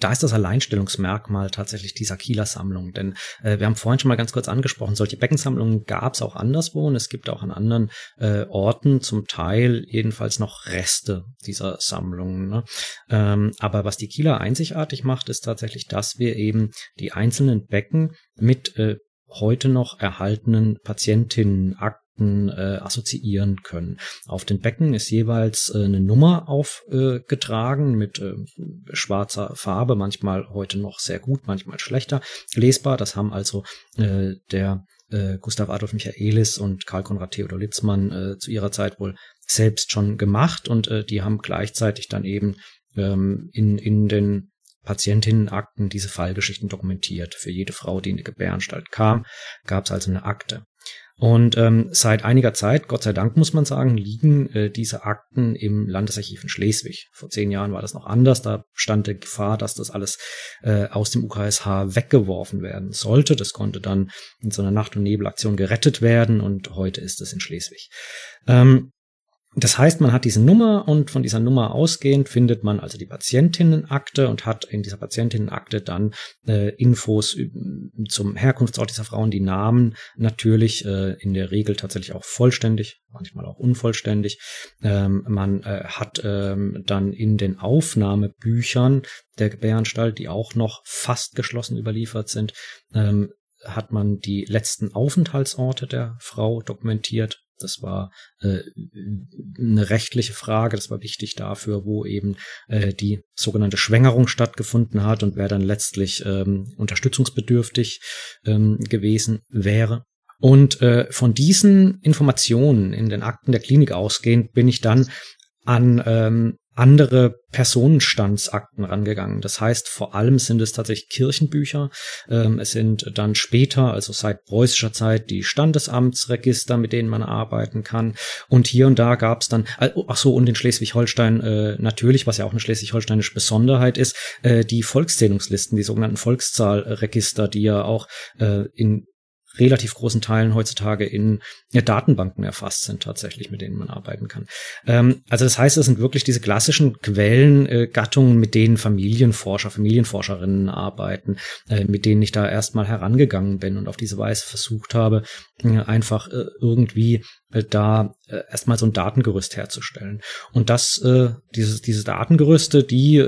da ist das Alleinstellungsmerkmal tatsächlich dieser Kieler Sammlung. Denn äh, wir haben vorhin schon mal ganz kurz angesprochen, solche Beckensammlungen gab es auch anderswo und es gibt auch an anderen äh, Orten zum Teil jedenfalls noch Reste dieser Sammlungen. Ne? Ähm, aber was die Kieler einzigartig macht, ist tatsächlich, dass wir eben die einzelnen Becken mit äh, heute noch erhaltenen Patientinnen, Akten äh, assoziieren können. Auf den Becken ist jeweils äh, eine Nummer aufgetragen äh, mit schwarzer Farbe, manchmal heute noch sehr gut, manchmal schlechter lesbar. Das haben also äh, der äh, Gustav Adolf Michaelis und Karl Konrad Theodor Litzmann äh, zu ihrer Zeit wohl selbst schon gemacht und die haben gleichzeitig dann eben ähm, in, in den Patientinnenakten diese Fallgeschichten dokumentiert. Für jede Frau, die in die Gebäranstalt kam, gab es also eine Akte. Und ähm, seit einiger Zeit, Gott sei Dank muss man sagen, liegen äh, diese Akten im Landesarchiv in Schleswig. Vor zehn Jahren war das noch anders. Da stand die Gefahr, dass das alles äh, aus dem UKSH weggeworfen werden sollte. Das konnte dann in so einer Nacht- und Nebelaktion gerettet werden und heute ist es in Schleswig. Ähm, das heißt, man hat diese Nummer und von dieser Nummer ausgehend findet man also die Patientinnenakte und hat in dieser Patientinnenakte dann äh, Infos zum Herkunftsort dieser Frauen, die Namen natürlich äh, in der Regel tatsächlich auch vollständig, manchmal auch unvollständig. Ähm, man äh, hat ähm, dann in den Aufnahmebüchern der Gebäranstalt, die auch noch fast geschlossen überliefert sind, ähm, hat man die letzten Aufenthaltsorte der Frau dokumentiert, das war äh, eine rechtliche Frage, das war wichtig dafür, wo eben äh, die sogenannte Schwängerung stattgefunden hat und wer dann letztlich ähm, unterstützungsbedürftig ähm, gewesen wäre. Und äh, von diesen Informationen in den Akten der Klinik ausgehend bin ich dann an ähm, andere Personenstandsakten rangegangen. Das heißt, vor allem sind es tatsächlich Kirchenbücher. Ähm, es sind dann später, also seit preußischer Zeit, die Standesamtsregister, mit denen man arbeiten kann. Und hier und da gab es dann, äh, ach so, und in Schleswig-Holstein äh, natürlich, was ja auch eine schleswig-holsteinische Besonderheit ist, äh, die Volkszählungslisten, die sogenannten Volkszahlregister, die ja auch in relativ großen Teilen heutzutage in ja, Datenbanken erfasst sind, tatsächlich, mit denen man arbeiten kann. Ähm, also das heißt, es sind wirklich diese klassischen Quellengattungen, äh, mit denen Familienforscher, Familienforscherinnen arbeiten, äh, mit denen ich da erstmal herangegangen bin und auf diese Weise versucht habe, äh, einfach äh, irgendwie äh, da äh, erstmal so ein Datengerüst herzustellen. Und das, dieses, diese Datengerüste, die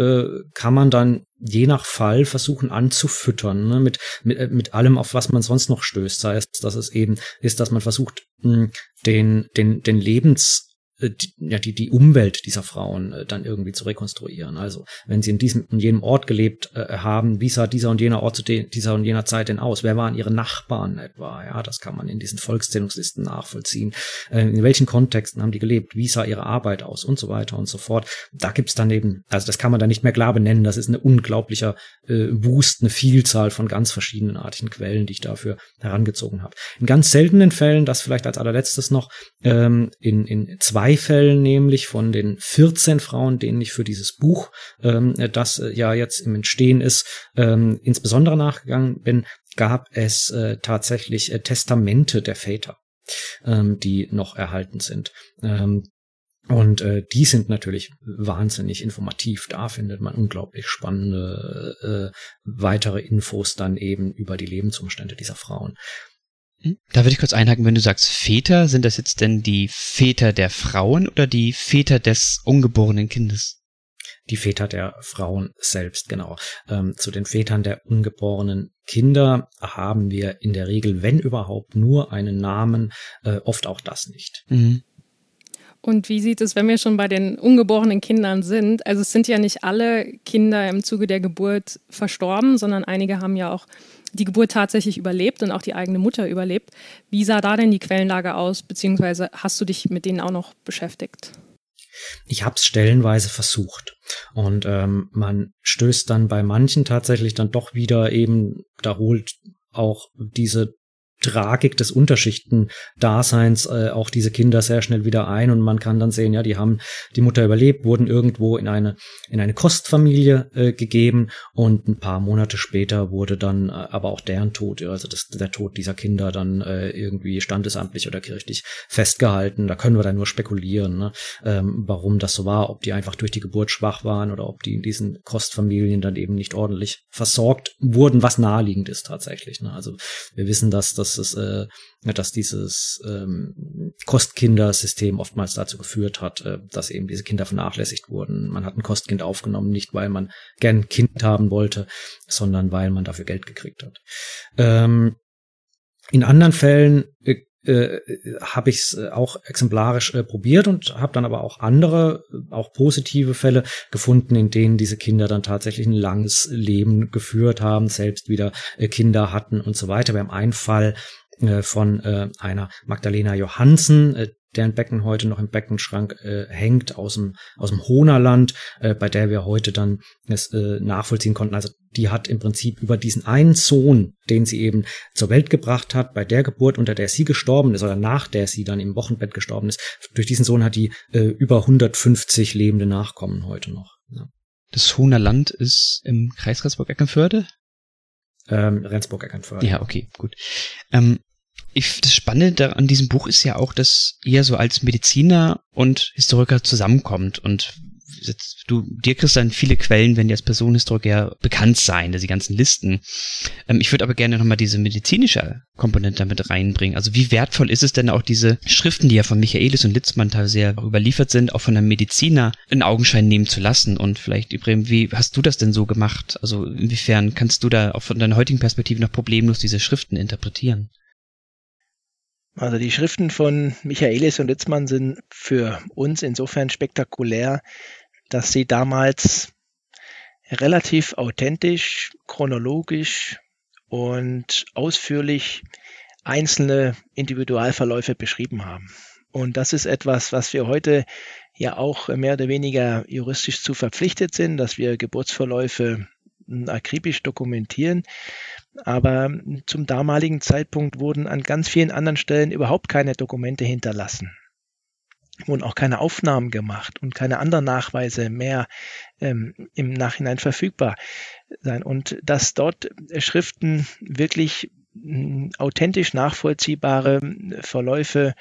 kann man dann je nach Fall versuchen anzufüttern, ne, mit, mit, äh, mit allem, auf was man sonst noch stößt. Sei es, dass es eben ist, dass man versucht, mh, den, den, den Lebens die, ja, die, die Umwelt dieser Frauen äh, dann irgendwie zu rekonstruieren. Also wenn sie in diesem, in jedem Ort gelebt äh, haben, wie sah dieser und jener Ort zu dieser und jener Zeit denn aus? Wer waren ihre Nachbarn etwa? Ja, das kann man in diesen Volkszählungslisten nachvollziehen. Äh, in welchen Kontexten haben die gelebt? Wie sah ihre Arbeit aus? Und so weiter und so fort. Da gibt's dann eben, also das kann man da nicht mehr klar benennen. Das ist eine unglaublicher äh, Wust, eine Vielzahl von ganz verschiedenartigen Quellen, die ich dafür herangezogen habe. In ganz seltenen Fällen, das vielleicht als allerletztes noch, ähm, in, in zwei Fällen nämlich von den 14 Frauen, denen ich für dieses Buch, ähm, das äh, ja jetzt im Entstehen ist, ähm, insbesondere nachgegangen bin, gab es äh, tatsächlich äh, Testamente der Väter, ähm, die noch erhalten sind. Ähm, und äh, die sind natürlich wahnsinnig informativ. Da findet man unglaublich spannende äh, weitere Infos dann eben über die Lebensumstände dieser Frauen. Hm? Da würde ich kurz einhaken, wenn du sagst Väter, sind das jetzt denn die Väter der Frauen oder die Väter des ungeborenen Kindes? Die Väter der Frauen selbst, genau. Ähm, zu den Vätern der ungeborenen Kinder haben wir in der Regel, wenn überhaupt, nur einen Namen, äh, oft auch das nicht. Mhm. Und wie sieht es, wenn wir schon bei den ungeborenen Kindern sind? Also es sind ja nicht alle Kinder im Zuge der Geburt verstorben, sondern einige haben ja auch die Geburt tatsächlich überlebt und auch die eigene Mutter überlebt. Wie sah da denn die Quellenlage aus, beziehungsweise hast du dich mit denen auch noch beschäftigt? Ich habe es stellenweise versucht und ähm, man stößt dann bei manchen tatsächlich dann doch wieder eben, da holt auch diese Tragik des Unterschichtendaseins äh, auch diese Kinder sehr schnell wieder ein und man kann dann sehen, ja, die haben die Mutter überlebt, wurden irgendwo in eine in eine Kostfamilie äh, gegeben und ein paar Monate später wurde dann äh, aber auch deren Tod, also das, der Tod dieser Kinder dann äh, irgendwie standesamtlich oder kirchlich festgehalten. Da können wir dann nur spekulieren, ne, ähm, warum das so war, ob die einfach durch die Geburt schwach waren oder ob die in diesen Kostfamilien dann eben nicht ordentlich versorgt wurden, was naheliegend ist tatsächlich. Ne. Also wir wissen, dass das dass es, äh, dass dieses ähm, Kostkindersystem oftmals dazu geführt hat, äh, dass eben diese Kinder vernachlässigt wurden. Man hat ein Kostkind aufgenommen, nicht weil man gern ein Kind haben wollte, sondern weil man dafür Geld gekriegt hat. Ähm, in anderen Fällen äh, äh, habe ich es äh, auch exemplarisch äh, probiert und habe dann aber auch andere, auch positive Fälle gefunden, in denen diese Kinder dann tatsächlich ein langes Leben geführt haben, selbst wieder äh, Kinder hatten und so weiter. Wir haben einen Fall äh, von äh, einer Magdalena Johansen, deren Becken heute noch im Beckenschrank äh, hängt aus dem aus dem Honerland, äh, bei der wir heute dann es äh, nachvollziehen konnten. Also die hat im Prinzip über diesen einen Sohn, den sie eben zur Welt gebracht hat, bei der Geburt, unter der sie gestorben ist oder nach der sie dann im Wochenbett gestorben ist, durch diesen Sohn hat die äh, über 150 lebende Nachkommen heute noch. Ja. Das Honerland ist im Kreis Rendsburg-Eckernförde? Ähm, Rendsburg-Eckernförde. Ja, okay, gut. Ähm, ich, das Spannende an diesem Buch ist ja auch, dass ihr so als Mediziner und Historiker zusammenkommt und du, dir kriegst dann viele Quellen, wenn die als Personenhistoriker bekannt sein, die ganzen Listen. Ähm, ich würde aber gerne nochmal diese medizinische Komponente damit reinbringen. Also wie wertvoll ist es denn auch diese Schriften, die ja von Michaelis und Litzmann teilweise sehr überliefert sind, auch von einem Mediziner in Augenschein nehmen zu lassen? Und vielleicht, Ibrahim, wie hast du das denn so gemacht? Also inwiefern kannst du da auch von deiner heutigen Perspektive noch problemlos diese Schriften interpretieren? Also die Schriften von Michaelis und Litzmann sind für uns insofern spektakulär, dass sie damals relativ authentisch, chronologisch und ausführlich einzelne Individualverläufe beschrieben haben. Und das ist etwas, was wir heute ja auch mehr oder weniger juristisch zu verpflichtet sind, dass wir Geburtsverläufe akribisch dokumentieren. Aber zum damaligen Zeitpunkt wurden an ganz vielen anderen Stellen überhaupt keine Dokumente hinterlassen. Wurden auch keine Aufnahmen gemacht und keine anderen Nachweise mehr ähm, im Nachhinein verfügbar sein. Und dass dort Schriften wirklich authentisch nachvollziehbare Verläufe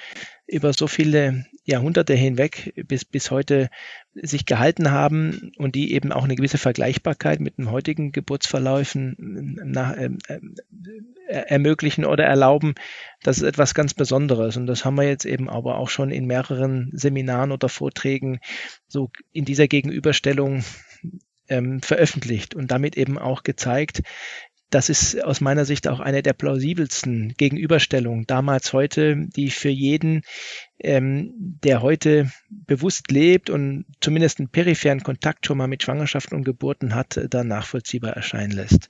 über so viele Jahrhunderte hinweg bis, bis heute sich gehalten haben und die eben auch eine gewisse Vergleichbarkeit mit den heutigen Geburtsverläufen nach, äh, äh, ermöglichen oder erlauben, das ist etwas ganz Besonderes. Und das haben wir jetzt eben aber auch schon in mehreren Seminaren oder Vorträgen so in dieser Gegenüberstellung ähm, veröffentlicht und damit eben auch gezeigt, das ist aus meiner Sicht auch eine der plausibelsten Gegenüberstellungen damals heute, die für jeden, ähm, der heute bewusst lebt und zumindest einen peripheren Kontakt schon mal mit Schwangerschaften und Geburten hat, dann nachvollziehbar erscheinen lässt.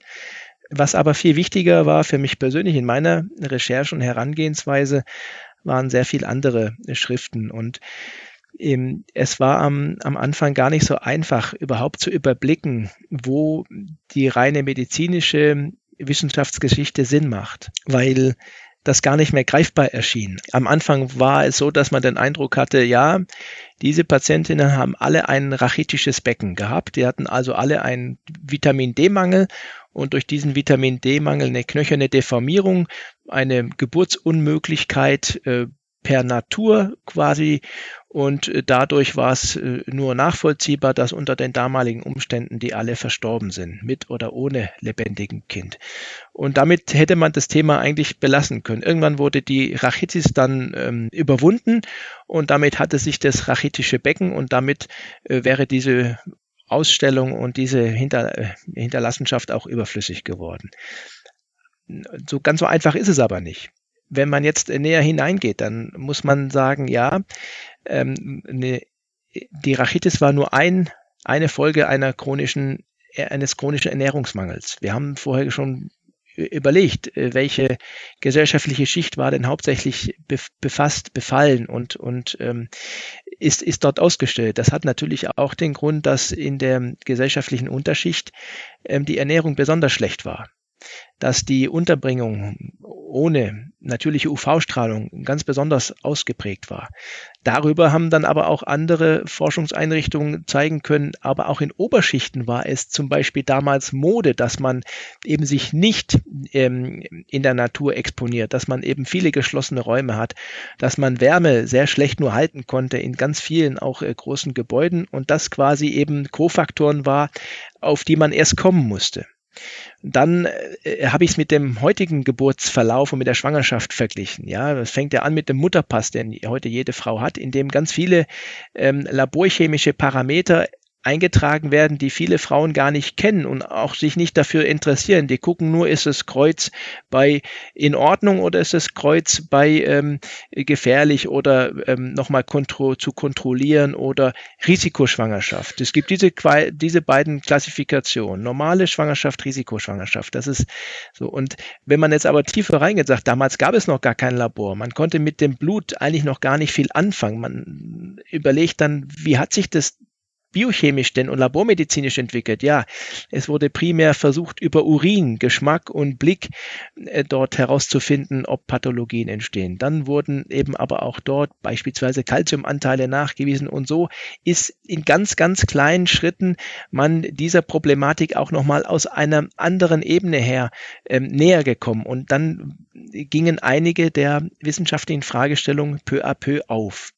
Was aber viel wichtiger war für mich persönlich in meiner Recherche und Herangehensweise, waren sehr viel andere Schriften und ähm, es war am, am Anfang gar nicht so einfach, überhaupt zu überblicken, wo die reine medizinische Wissenschaftsgeschichte Sinn macht, weil das gar nicht mehr greifbar erschien. Am Anfang war es so, dass man den Eindruck hatte, ja, diese Patientinnen haben alle ein rachitisches Becken gehabt. Die hatten also alle einen Vitamin D-Mangel und durch diesen Vitamin D-Mangel eine knöcherne Deformierung, eine Geburtsunmöglichkeit äh, per Natur quasi und äh, dadurch war es äh, nur nachvollziehbar, dass unter den damaligen Umständen die alle verstorben sind, mit oder ohne lebendigen Kind. Und damit hätte man das Thema eigentlich belassen können. Irgendwann wurde die Rachitis dann ähm, überwunden und damit hatte sich das rachitische Becken und damit äh, wäre diese Ausstellung und diese Hinter äh, Hinterlassenschaft auch überflüssig geworden. So ganz so einfach ist es aber nicht wenn man jetzt näher hineingeht, dann muss man sagen, ja, ähm, ne, die Rachitis war nur ein, eine Folge einer chronischen, eines chronischen Ernährungsmangels. Wir haben vorher schon überlegt, äh, welche gesellschaftliche Schicht war denn hauptsächlich befasst, befallen und, und ähm, ist, ist dort ausgestellt. Das hat natürlich auch den Grund, dass in der gesellschaftlichen Unterschicht ähm, die Ernährung besonders schlecht war dass die Unterbringung ohne natürliche UV-Strahlung ganz besonders ausgeprägt war. Darüber haben dann aber auch andere Forschungseinrichtungen zeigen können, aber auch in Oberschichten war es zum Beispiel damals Mode, dass man eben sich nicht ähm, in der Natur exponiert, dass man eben viele geschlossene Räume hat, dass man Wärme sehr schlecht nur halten konnte in ganz vielen auch äh, großen Gebäuden und das quasi eben Kofaktoren war, auf die man erst kommen musste. Dann äh, habe ich es mit dem heutigen Geburtsverlauf und mit der Schwangerschaft verglichen. Ja, das fängt ja an mit dem Mutterpass, den heute jede Frau hat, in dem ganz viele ähm, laborchemische Parameter eingetragen werden, die viele Frauen gar nicht kennen und auch sich nicht dafür interessieren. Die gucken nur, ist das Kreuz bei in Ordnung oder ist das Kreuz bei ähm, gefährlich oder ähm, nochmal kontro zu kontrollieren oder Risikoschwangerschaft. Es gibt diese, diese beiden Klassifikationen. Normale Schwangerschaft, Risikoschwangerschaft. Das ist so. Und wenn man jetzt aber tiefer reingeht, sagt, damals gab es noch gar kein Labor. Man konnte mit dem Blut eigentlich noch gar nicht viel anfangen. Man überlegt dann, wie hat sich das biochemisch denn und labormedizinisch entwickelt? Ja, es wurde primär versucht, über Urin, Geschmack und Blick äh, dort herauszufinden, ob Pathologien entstehen. Dann wurden eben aber auch dort beispielsweise Kalziumanteile nachgewiesen und so ist in ganz, ganz kleinen Schritten man dieser Problematik auch nochmal aus einer anderen Ebene her ähm, näher gekommen und dann gingen einige der wissenschaftlichen Fragestellungen peu à peu auf.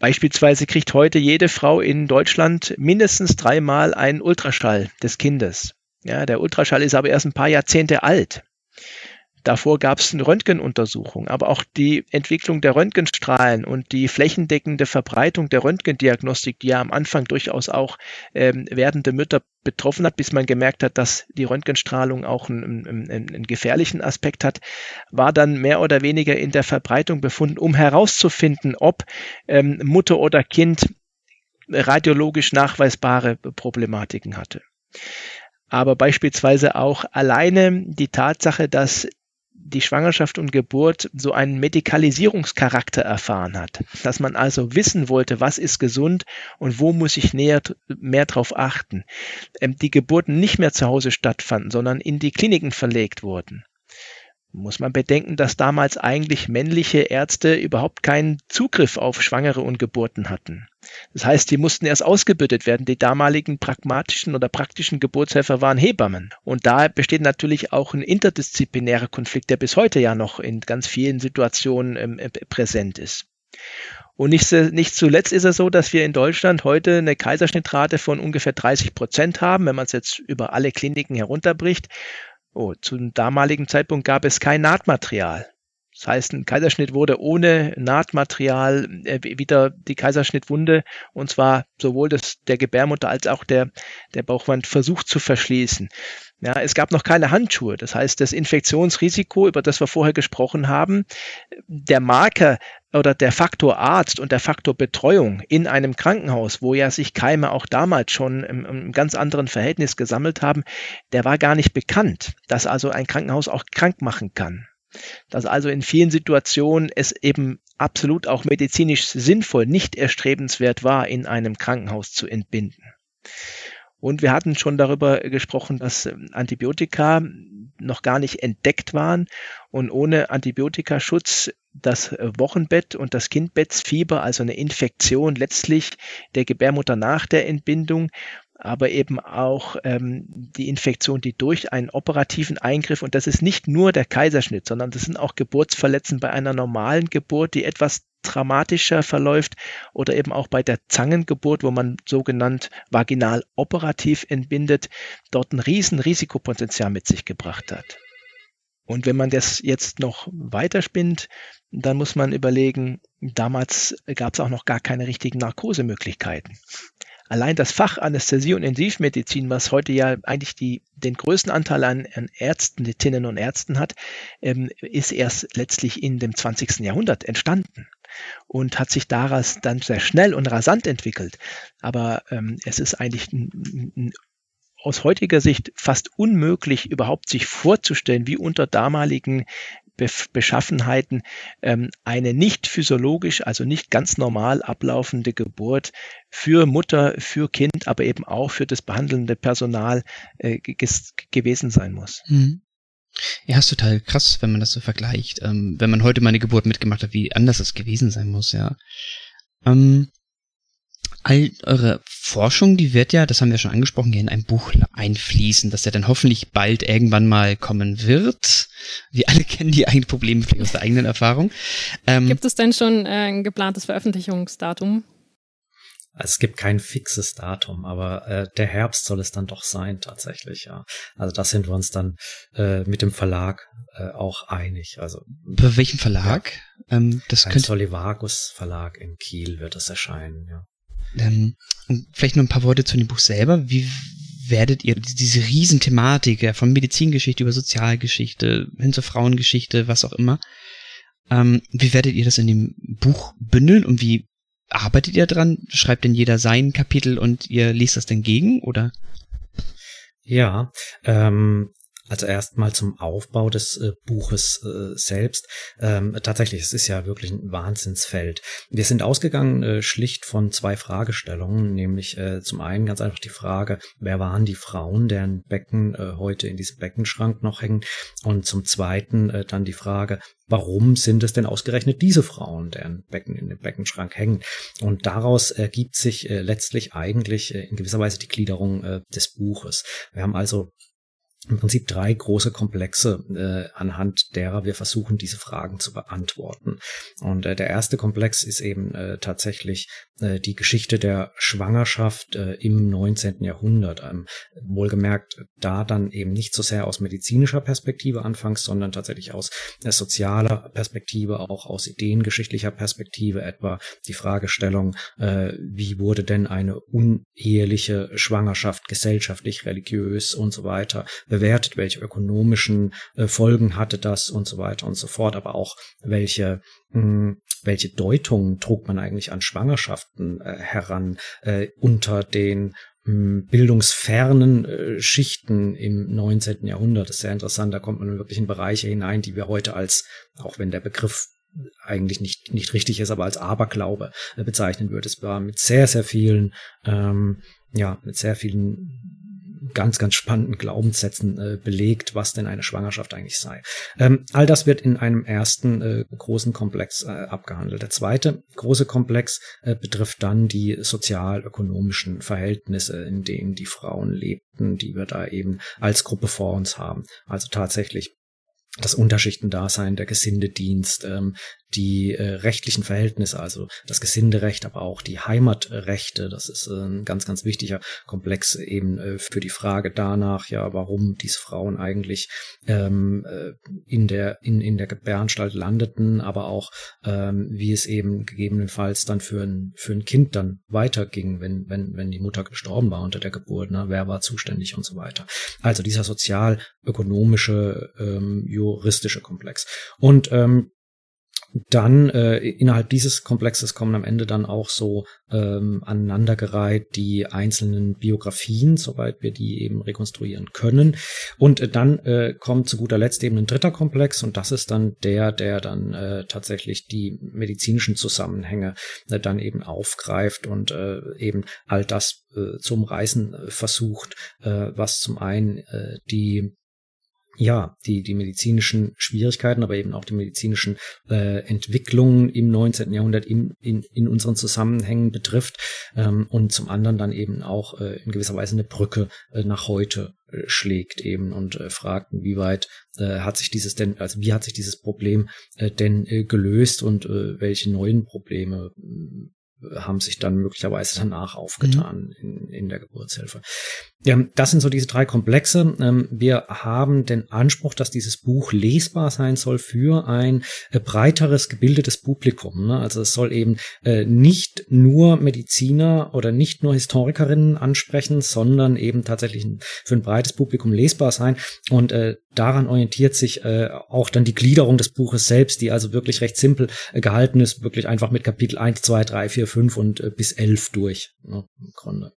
Beispielsweise kriegt heute jede Frau in Deutschland mindestens dreimal einen Ultraschall des Kindes. Ja, der Ultraschall ist aber erst ein paar Jahrzehnte alt. Davor gab es eine Röntgenuntersuchung, aber auch die Entwicklung der Röntgenstrahlen und die flächendeckende Verbreitung der Röntgendiagnostik, die ja am Anfang durchaus auch ähm, werdende Mütter betroffen hat, bis man gemerkt hat, dass die Röntgenstrahlung auch einen, einen, einen gefährlichen Aspekt hat, war dann mehr oder weniger in der Verbreitung befunden, um herauszufinden, ob ähm, Mutter oder Kind radiologisch nachweisbare Problematiken hatte. Aber beispielsweise auch alleine die Tatsache, dass die Schwangerschaft und Geburt so einen Medikalisierungscharakter erfahren hat, dass man also wissen wollte, was ist gesund und wo muss ich näher mehr drauf achten. Ähm, die Geburten nicht mehr zu Hause stattfanden, sondern in die Kliniken verlegt wurden muss man bedenken, dass damals eigentlich männliche Ärzte überhaupt keinen Zugriff auf Schwangere und Geburten hatten. Das heißt, die mussten erst ausgebildet werden. Die damaligen pragmatischen oder praktischen Geburtshelfer waren Hebammen. Und da besteht natürlich auch ein interdisziplinärer Konflikt, der bis heute ja noch in ganz vielen Situationen ähm, äh, präsent ist. Und nicht, nicht, zuletzt ist es so, dass wir in Deutschland heute eine Kaiserschnittrate von ungefähr 30 Prozent haben, wenn man es jetzt über alle Kliniken herunterbricht. Oh, zum damaligen Zeitpunkt gab es kein Nahtmaterial. Das heißt, ein Kaiserschnitt wurde ohne Nahtmaterial äh, wieder die Kaiserschnittwunde und zwar sowohl das, der Gebärmutter als auch der, der Bauchwand versucht zu verschließen. Ja, es gab noch keine Handschuhe. Das heißt, das Infektionsrisiko, über das wir vorher gesprochen haben, der Marker oder der Faktor Arzt und der Faktor Betreuung in einem Krankenhaus, wo ja sich Keime auch damals schon im, im ganz anderen Verhältnis gesammelt haben, der war gar nicht bekannt, dass also ein Krankenhaus auch krank machen kann. Dass also in vielen Situationen es eben absolut auch medizinisch sinnvoll, nicht erstrebenswert war, in einem Krankenhaus zu entbinden. Und wir hatten schon darüber gesprochen, dass ähm, Antibiotika noch gar nicht entdeckt waren und ohne Antibiotikaschutz das äh, Wochenbett und das Kindbettsfieber, also eine Infektion letztlich der Gebärmutter nach der Entbindung, aber eben auch ähm, die Infektion, die durch einen operativen Eingriff, und das ist nicht nur der Kaiserschnitt, sondern das sind auch Geburtsverletzen bei einer normalen Geburt, die etwas dramatischer verläuft oder eben auch bei der Zangengeburt, wo man sogenannt vaginal operativ entbindet, dort ein riesen Risikopotenzial mit sich gebracht hat. Und wenn man das jetzt noch weiterspinnt, dann muss man überlegen, damals gab es auch noch gar keine richtigen Narkosemöglichkeiten. Allein das Fach Anästhesie und Intensivmedizin, was heute ja eigentlich die, den größten Anteil an, an Ärztinnen und Ärzten hat, ähm, ist erst letztlich in dem 20. Jahrhundert entstanden und hat sich daraus dann sehr schnell und rasant entwickelt. Aber ähm, es ist eigentlich ein, ein aus heutiger Sicht fast unmöglich, überhaupt sich vorzustellen, wie unter damaligen Beschaffenheiten ähm, eine nicht physiologisch, also nicht ganz normal ablaufende Geburt für Mutter, für Kind, aber eben auch für das behandelnde Personal äh, gewesen sein muss. Mhm. Ja, ist total krass, wenn man das so vergleicht. Ähm, wenn man heute meine Geburt mitgemacht hat, wie anders es gewesen sein muss, ja. Ähm, all eure Forschung, die wird ja, das haben wir schon angesprochen, hier in ein Buch einfließen, dass der dann hoffentlich bald irgendwann mal kommen wird. Wir alle kennen die eigenen Probleme aus der eigenen Erfahrung. Ähm, Gibt es denn schon äh, ein geplantes Veröffentlichungsdatum? Es gibt kein fixes Datum, aber äh, der Herbst soll es dann doch sein tatsächlich, ja. Also da sind wir uns dann äh, mit dem Verlag äh, auch einig. Also bei welchem Verlag? Ja, ähm, das könnte Solivagus Verlag in Kiel wird es erscheinen, ja. Ähm, vielleicht nur ein paar Worte zu dem Buch selber. Wie werdet ihr diese Riesenthematik ja, von Medizingeschichte über Sozialgeschichte hin zur Frauengeschichte, was auch immer, ähm, wie werdet ihr das in dem Buch bündeln und wie arbeitet ihr dran? Schreibt denn jeder sein Kapitel und ihr liest das dann gegen oder? Ja, ähm, also erstmal zum Aufbau des äh, Buches äh, selbst. Ähm, tatsächlich, es ist ja wirklich ein Wahnsinnsfeld. Wir sind ausgegangen äh, schlicht von zwei Fragestellungen, nämlich äh, zum einen ganz einfach die Frage, wer waren die Frauen, deren Becken äh, heute in diesem Beckenschrank noch hängen? Und zum zweiten äh, dann die Frage, warum sind es denn ausgerechnet diese Frauen, deren Becken in dem Beckenschrank hängen? Und daraus ergibt sich letztlich eigentlich in gewisser Weise die Gliederung des Buches. Wir haben also im Prinzip drei große Komplexe, äh, anhand derer wir versuchen, diese Fragen zu beantworten. Und äh, der erste Komplex ist eben äh, tatsächlich äh, die Geschichte der Schwangerschaft äh, im 19. Jahrhundert. Ähm, wohlgemerkt, da dann eben nicht so sehr aus medizinischer Perspektive anfangs, sondern tatsächlich aus äh, sozialer Perspektive, auch aus ideengeschichtlicher Perspektive, etwa die Fragestellung, äh, wie wurde denn eine uneheliche Schwangerschaft gesellschaftlich, religiös und so weiter bewertet, welche ökonomischen äh, Folgen hatte das und so weiter und so fort, aber auch welche hm, welche Deutungen trug man eigentlich an Schwangerschaften äh, heran äh, unter den hm, bildungsfernen Schichten im 19. Jahrhundert. Das ist sehr interessant. Da kommt man wirklich in Bereiche hinein, die wir heute als, auch wenn der Begriff eigentlich nicht, nicht richtig ist, aber als Aberglaube bezeichnen würde. Es war mit sehr, sehr vielen, ähm, ja, mit sehr vielen ganz, ganz spannenden Glaubenssätzen äh, belegt, was denn eine Schwangerschaft eigentlich sei. Ähm, all das wird in einem ersten äh, großen Komplex äh, abgehandelt. Der zweite große Komplex äh, betrifft dann die sozial-ökonomischen Verhältnisse, in denen die Frauen lebten, die wir da eben als Gruppe vor uns haben. Also tatsächlich das Unterschichtendasein, der Gesindedienst, ähm, die äh, rechtlichen Verhältnisse, also das Gesinderecht, aber auch die Heimatrechte, das ist äh, ein ganz, ganz wichtiger Komplex eben äh, für die Frage danach, ja, warum diese Frauen eigentlich ähm, äh, in der in, in der Gebäranstalt landeten, aber auch ähm, wie es eben gegebenenfalls dann für ein für ein Kind dann weiterging, wenn wenn wenn die Mutter gestorben war unter der Geburt, ne, wer war zuständig und so weiter. Also dieser sozial-ökonomische ähm, juristische Komplex und ähm, dann äh, innerhalb dieses Komplexes kommen am Ende dann auch so ähm, aneinandergereiht die einzelnen Biografien, soweit wir die eben rekonstruieren können. Und äh, dann äh, kommt zu guter Letzt eben ein dritter Komplex und das ist dann der, der dann äh, tatsächlich die medizinischen Zusammenhänge äh, dann eben aufgreift und äh, eben all das äh, zum Reisen äh, versucht, äh, was zum einen äh, die ja, die, die medizinischen Schwierigkeiten, aber eben auch die medizinischen äh, Entwicklungen im 19. Jahrhundert in, in, in unseren Zusammenhängen betrifft ähm, und zum anderen dann eben auch äh, in gewisser Weise eine Brücke äh, nach heute äh, schlägt eben und äh, fragt, wie weit äh, hat sich dieses denn, also wie hat sich dieses Problem äh, denn äh, gelöst und äh, welche neuen Probleme haben sich dann möglicherweise danach aufgetan mhm. in, in der Geburtshilfe. Ja, das sind so diese drei Komplexe. Ähm, wir haben den Anspruch, dass dieses Buch lesbar sein soll für ein äh, breiteres gebildetes Publikum. Ne? Also es soll eben äh, nicht nur Mediziner oder nicht nur Historikerinnen ansprechen, sondern eben tatsächlich für ein breites Publikum lesbar sein. Und äh, daran orientiert sich auch dann die Gliederung des Buches selbst, die also wirklich recht simpel gehalten ist, wirklich einfach mit Kapitel 1, 2, 3, 4, 5 und bis 11 durch. Ne, Im Grunde.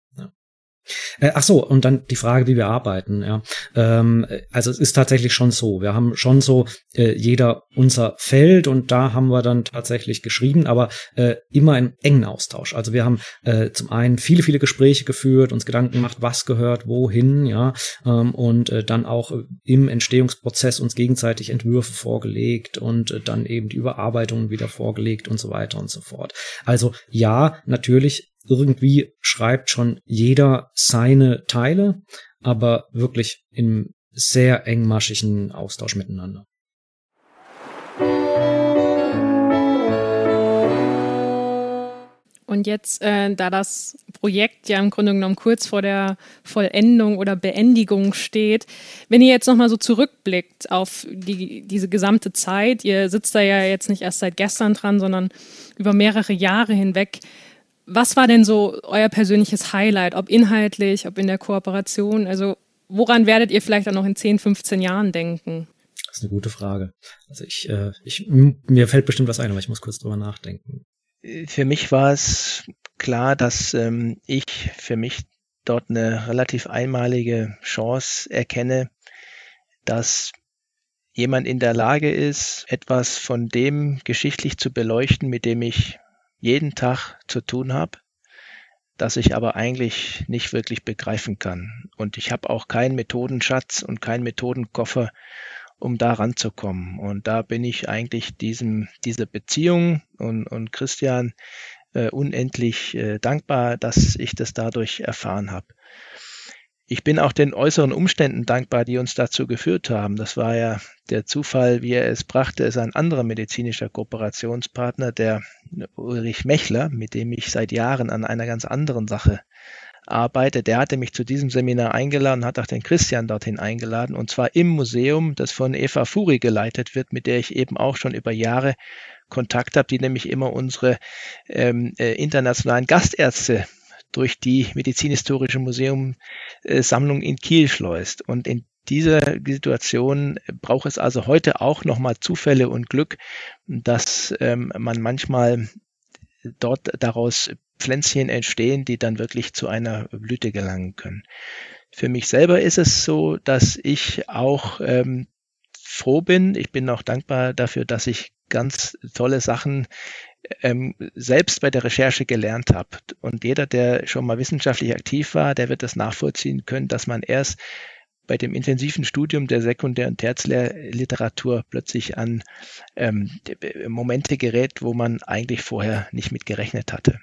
Äh, ach so, und dann die Frage, wie wir arbeiten. Ja. Ähm, also es ist tatsächlich schon so. Wir haben schon so äh, jeder unser Feld und da haben wir dann tatsächlich geschrieben, aber äh, immer im engen Austausch. Also wir haben äh, zum einen viele, viele Gespräche geführt, uns Gedanken gemacht, was gehört wohin, ja, ähm, und äh, dann auch im Entstehungsprozess uns gegenseitig Entwürfe vorgelegt und äh, dann eben die Überarbeitungen wieder vorgelegt und so weiter und so fort. Also ja, natürlich irgendwie schreibt schon jeder seine Teile, aber wirklich im sehr engmaschigen Austausch miteinander. Und jetzt, äh, da das Projekt ja im Grunde genommen kurz vor der Vollendung oder Beendigung steht, wenn ihr jetzt nochmal so zurückblickt auf die, diese gesamte Zeit, ihr sitzt da ja jetzt nicht erst seit gestern dran, sondern über mehrere Jahre hinweg, was war denn so euer persönliches Highlight, ob inhaltlich, ob in der Kooperation? Also woran werdet ihr vielleicht auch noch in 10, 15 Jahren denken? Das ist eine gute Frage. Also ich, äh, ich mir fällt bestimmt was ein, aber ich muss kurz drüber nachdenken. Für mich war es klar, dass ähm, ich für mich dort eine relativ einmalige Chance erkenne, dass jemand in der Lage ist, etwas von dem geschichtlich zu beleuchten, mit dem ich jeden Tag zu tun habe, das ich aber eigentlich nicht wirklich begreifen kann. Und ich habe auch keinen Methodenschatz und keinen Methodenkoffer, um da ranzukommen. Und da bin ich eigentlich diesem, dieser Beziehung und, und Christian äh, unendlich äh, dankbar, dass ich das dadurch erfahren habe. Ich bin auch den äußeren Umständen dankbar, die uns dazu geführt haben. Das war ja der Zufall, wie er es brachte, ist ein anderer medizinischer Kooperationspartner, der Ulrich Mechler, mit dem ich seit Jahren an einer ganz anderen Sache arbeite. Der hatte mich zu diesem Seminar eingeladen, hat auch den Christian dorthin eingeladen, und zwar im Museum, das von Eva Furi geleitet wird, mit der ich eben auch schon über Jahre Kontakt habe, die nämlich immer unsere ähm, äh, internationalen Gastärzte durch die Medizinhistorische Museum äh, Sammlung in Kiel schleust. Und in dieser Situation braucht es also heute auch nochmal Zufälle und Glück, dass ähm, man manchmal dort daraus Pflänzchen entstehen, die dann wirklich zu einer Blüte gelangen können. Für mich selber ist es so, dass ich auch ähm, froh bin. Ich bin auch dankbar dafür, dass ich ganz tolle Sachen ähm, selbst bei der Recherche gelernt habe. Und jeder, der schon mal wissenschaftlich aktiv war, der wird das nachvollziehen können, dass man erst bei dem intensiven Studium der Sekundär- und Tertiärliteratur plötzlich an ähm, Momente gerät, wo man eigentlich vorher nicht mit gerechnet hatte.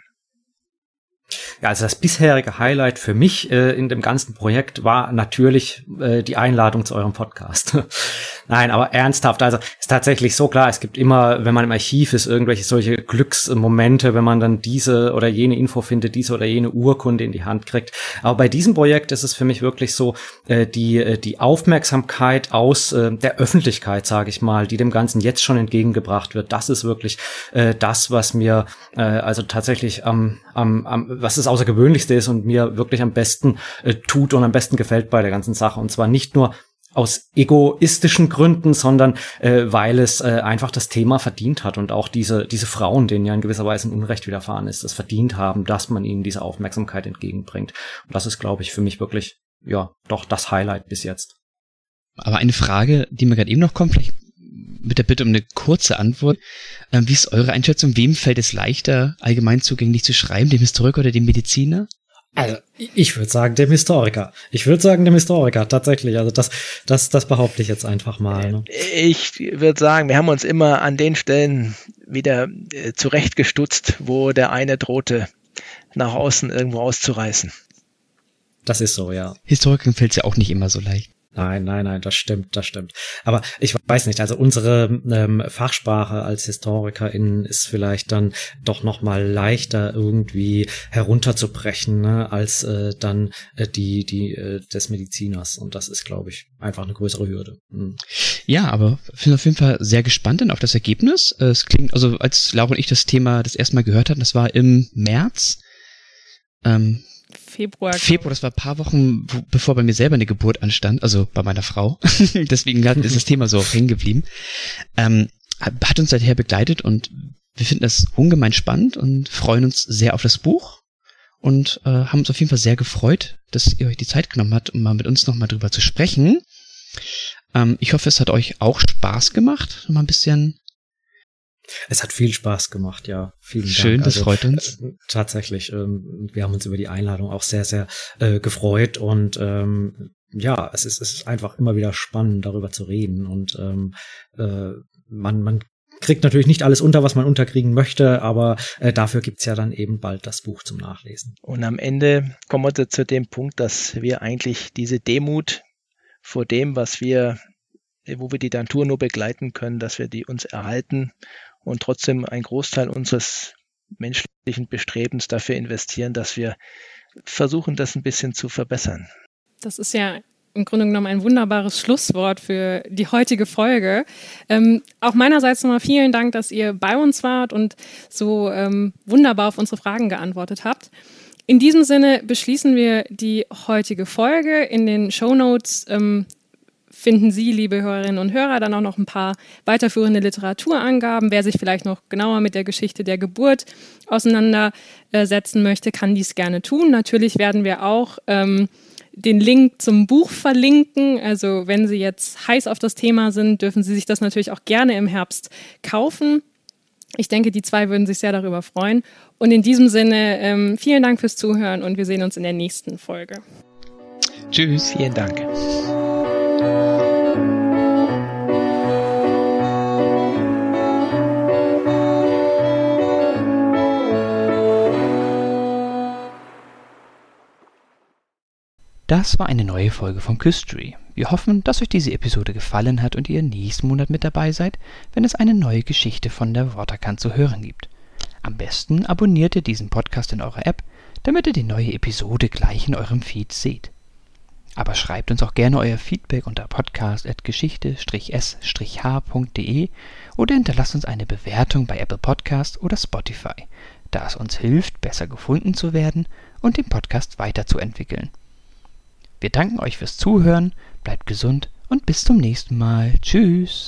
Ja, also das bisherige Highlight für mich äh, in dem ganzen Projekt war natürlich äh, die Einladung zu eurem Podcast. Nein, aber ernsthaft, also ist tatsächlich so klar, es gibt immer, wenn man im Archiv ist, irgendwelche solche Glücksmomente, wenn man dann diese oder jene Info findet, diese oder jene Urkunde in die Hand kriegt. Aber bei diesem Projekt ist es für mich wirklich so, äh, die, äh, die Aufmerksamkeit aus äh, der Öffentlichkeit, sage ich mal, die dem Ganzen jetzt schon entgegengebracht wird, das ist wirklich äh, das, was mir äh, also tatsächlich am, am, am, was das Außergewöhnlichste ist und mir wirklich am besten äh, tut und am besten gefällt bei der ganzen Sache. Und zwar nicht nur aus egoistischen Gründen, sondern äh, weil es äh, einfach das Thema verdient hat und auch diese, diese Frauen, denen ja in gewisser Weise ein Unrecht widerfahren ist, das verdient haben, dass man ihnen diese Aufmerksamkeit entgegenbringt. Und das ist, glaube ich, für mich wirklich, ja, doch das Highlight bis jetzt. Aber eine Frage, die mir gerade eben noch kommt, vielleicht mit der Bitte um eine kurze Antwort. Ähm, wie ist eure Einschätzung? Wem fällt es leichter, allgemein zugänglich zu schreiben, dem Historiker oder dem Mediziner? Also, ich würde sagen, dem Historiker. Ich würde sagen, dem Historiker, tatsächlich. Also, das, das, das behaupte ich jetzt einfach mal. Ne? Ich würde sagen, wir haben uns immer an den Stellen wieder äh, zurechtgestutzt, wo der eine drohte, nach außen irgendwo auszureißen. Das ist so, ja. Historikern fällt es ja auch nicht immer so leicht. Nein, nein, nein, das stimmt, das stimmt. Aber ich weiß nicht, also unsere ähm, Fachsprache als HistorikerInnen ist vielleicht dann doch noch mal leichter irgendwie herunterzubrechen, ne, als äh, dann äh, die die äh, des Mediziners. Und das ist, glaube ich, einfach eine größere Hürde. Mhm. Ja, aber bin auf jeden Fall sehr gespannt dann auf das Ergebnis. Es klingt, also als Laura und ich das Thema das erste Mal gehört hatten, das war im März. Ähm, Februar. Februar, das war ein paar Wochen, wo, bevor bei mir selber eine Geburt anstand, also bei meiner Frau. Deswegen ist das Thema so auch hängen geblieben. Ähm, hat uns seither begleitet und wir finden das ungemein spannend und freuen uns sehr auf das Buch und äh, haben uns auf jeden Fall sehr gefreut, dass ihr euch die Zeit genommen habt, um mal mit uns nochmal drüber zu sprechen. Ähm, ich hoffe, es hat euch auch Spaß gemacht, mal ein bisschen es hat viel Spaß gemacht, ja. Vielen Schön, Dank. das also, freut uns. Äh, tatsächlich, ähm, wir haben uns über die Einladung auch sehr, sehr äh, gefreut und ähm, ja, es ist, es ist einfach immer wieder spannend, darüber zu reden und ähm, äh, man, man kriegt natürlich nicht alles unter, was man unterkriegen möchte, aber äh, dafür gibt's ja dann eben bald das Buch zum Nachlesen. Und am Ende kommen wir zu dem Punkt, dass wir eigentlich diese Demut vor dem, was wir, wo wir die Natur nur begleiten können, dass wir die uns erhalten und trotzdem einen Großteil unseres menschlichen Bestrebens dafür investieren, dass wir versuchen, das ein bisschen zu verbessern. Das ist ja im Grunde genommen ein wunderbares Schlusswort für die heutige Folge. Ähm, auch meinerseits nochmal vielen Dank, dass ihr bei uns wart und so ähm, wunderbar auf unsere Fragen geantwortet habt. In diesem Sinne beschließen wir die heutige Folge. In den Show Notes ähm, finden Sie, liebe Hörerinnen und Hörer, dann auch noch ein paar weiterführende Literaturangaben. Wer sich vielleicht noch genauer mit der Geschichte der Geburt auseinandersetzen möchte, kann dies gerne tun. Natürlich werden wir auch ähm, den Link zum Buch verlinken. Also wenn Sie jetzt heiß auf das Thema sind, dürfen Sie sich das natürlich auch gerne im Herbst kaufen. Ich denke, die zwei würden sich sehr darüber freuen. Und in diesem Sinne, ähm, vielen Dank fürs Zuhören und wir sehen uns in der nächsten Folge. Tschüss. Vielen Dank. Das war eine neue Folge von Küstry. Wir hoffen, dass euch diese Episode gefallen hat und ihr nächsten Monat mit dabei seid, wenn es eine neue Geschichte von der Waterkant zu hören gibt. Am besten abonniert ihr diesen Podcast in eurer App, damit ihr die neue Episode gleich in eurem Feed seht. Aber schreibt uns auch gerne euer Feedback unter podcast.geschichte-s-h.de oder hinterlasst uns eine Bewertung bei Apple Podcast oder Spotify, da es uns hilft, besser gefunden zu werden und den Podcast weiterzuentwickeln. Wir danken euch fürs Zuhören, bleibt gesund und bis zum nächsten Mal. Tschüss.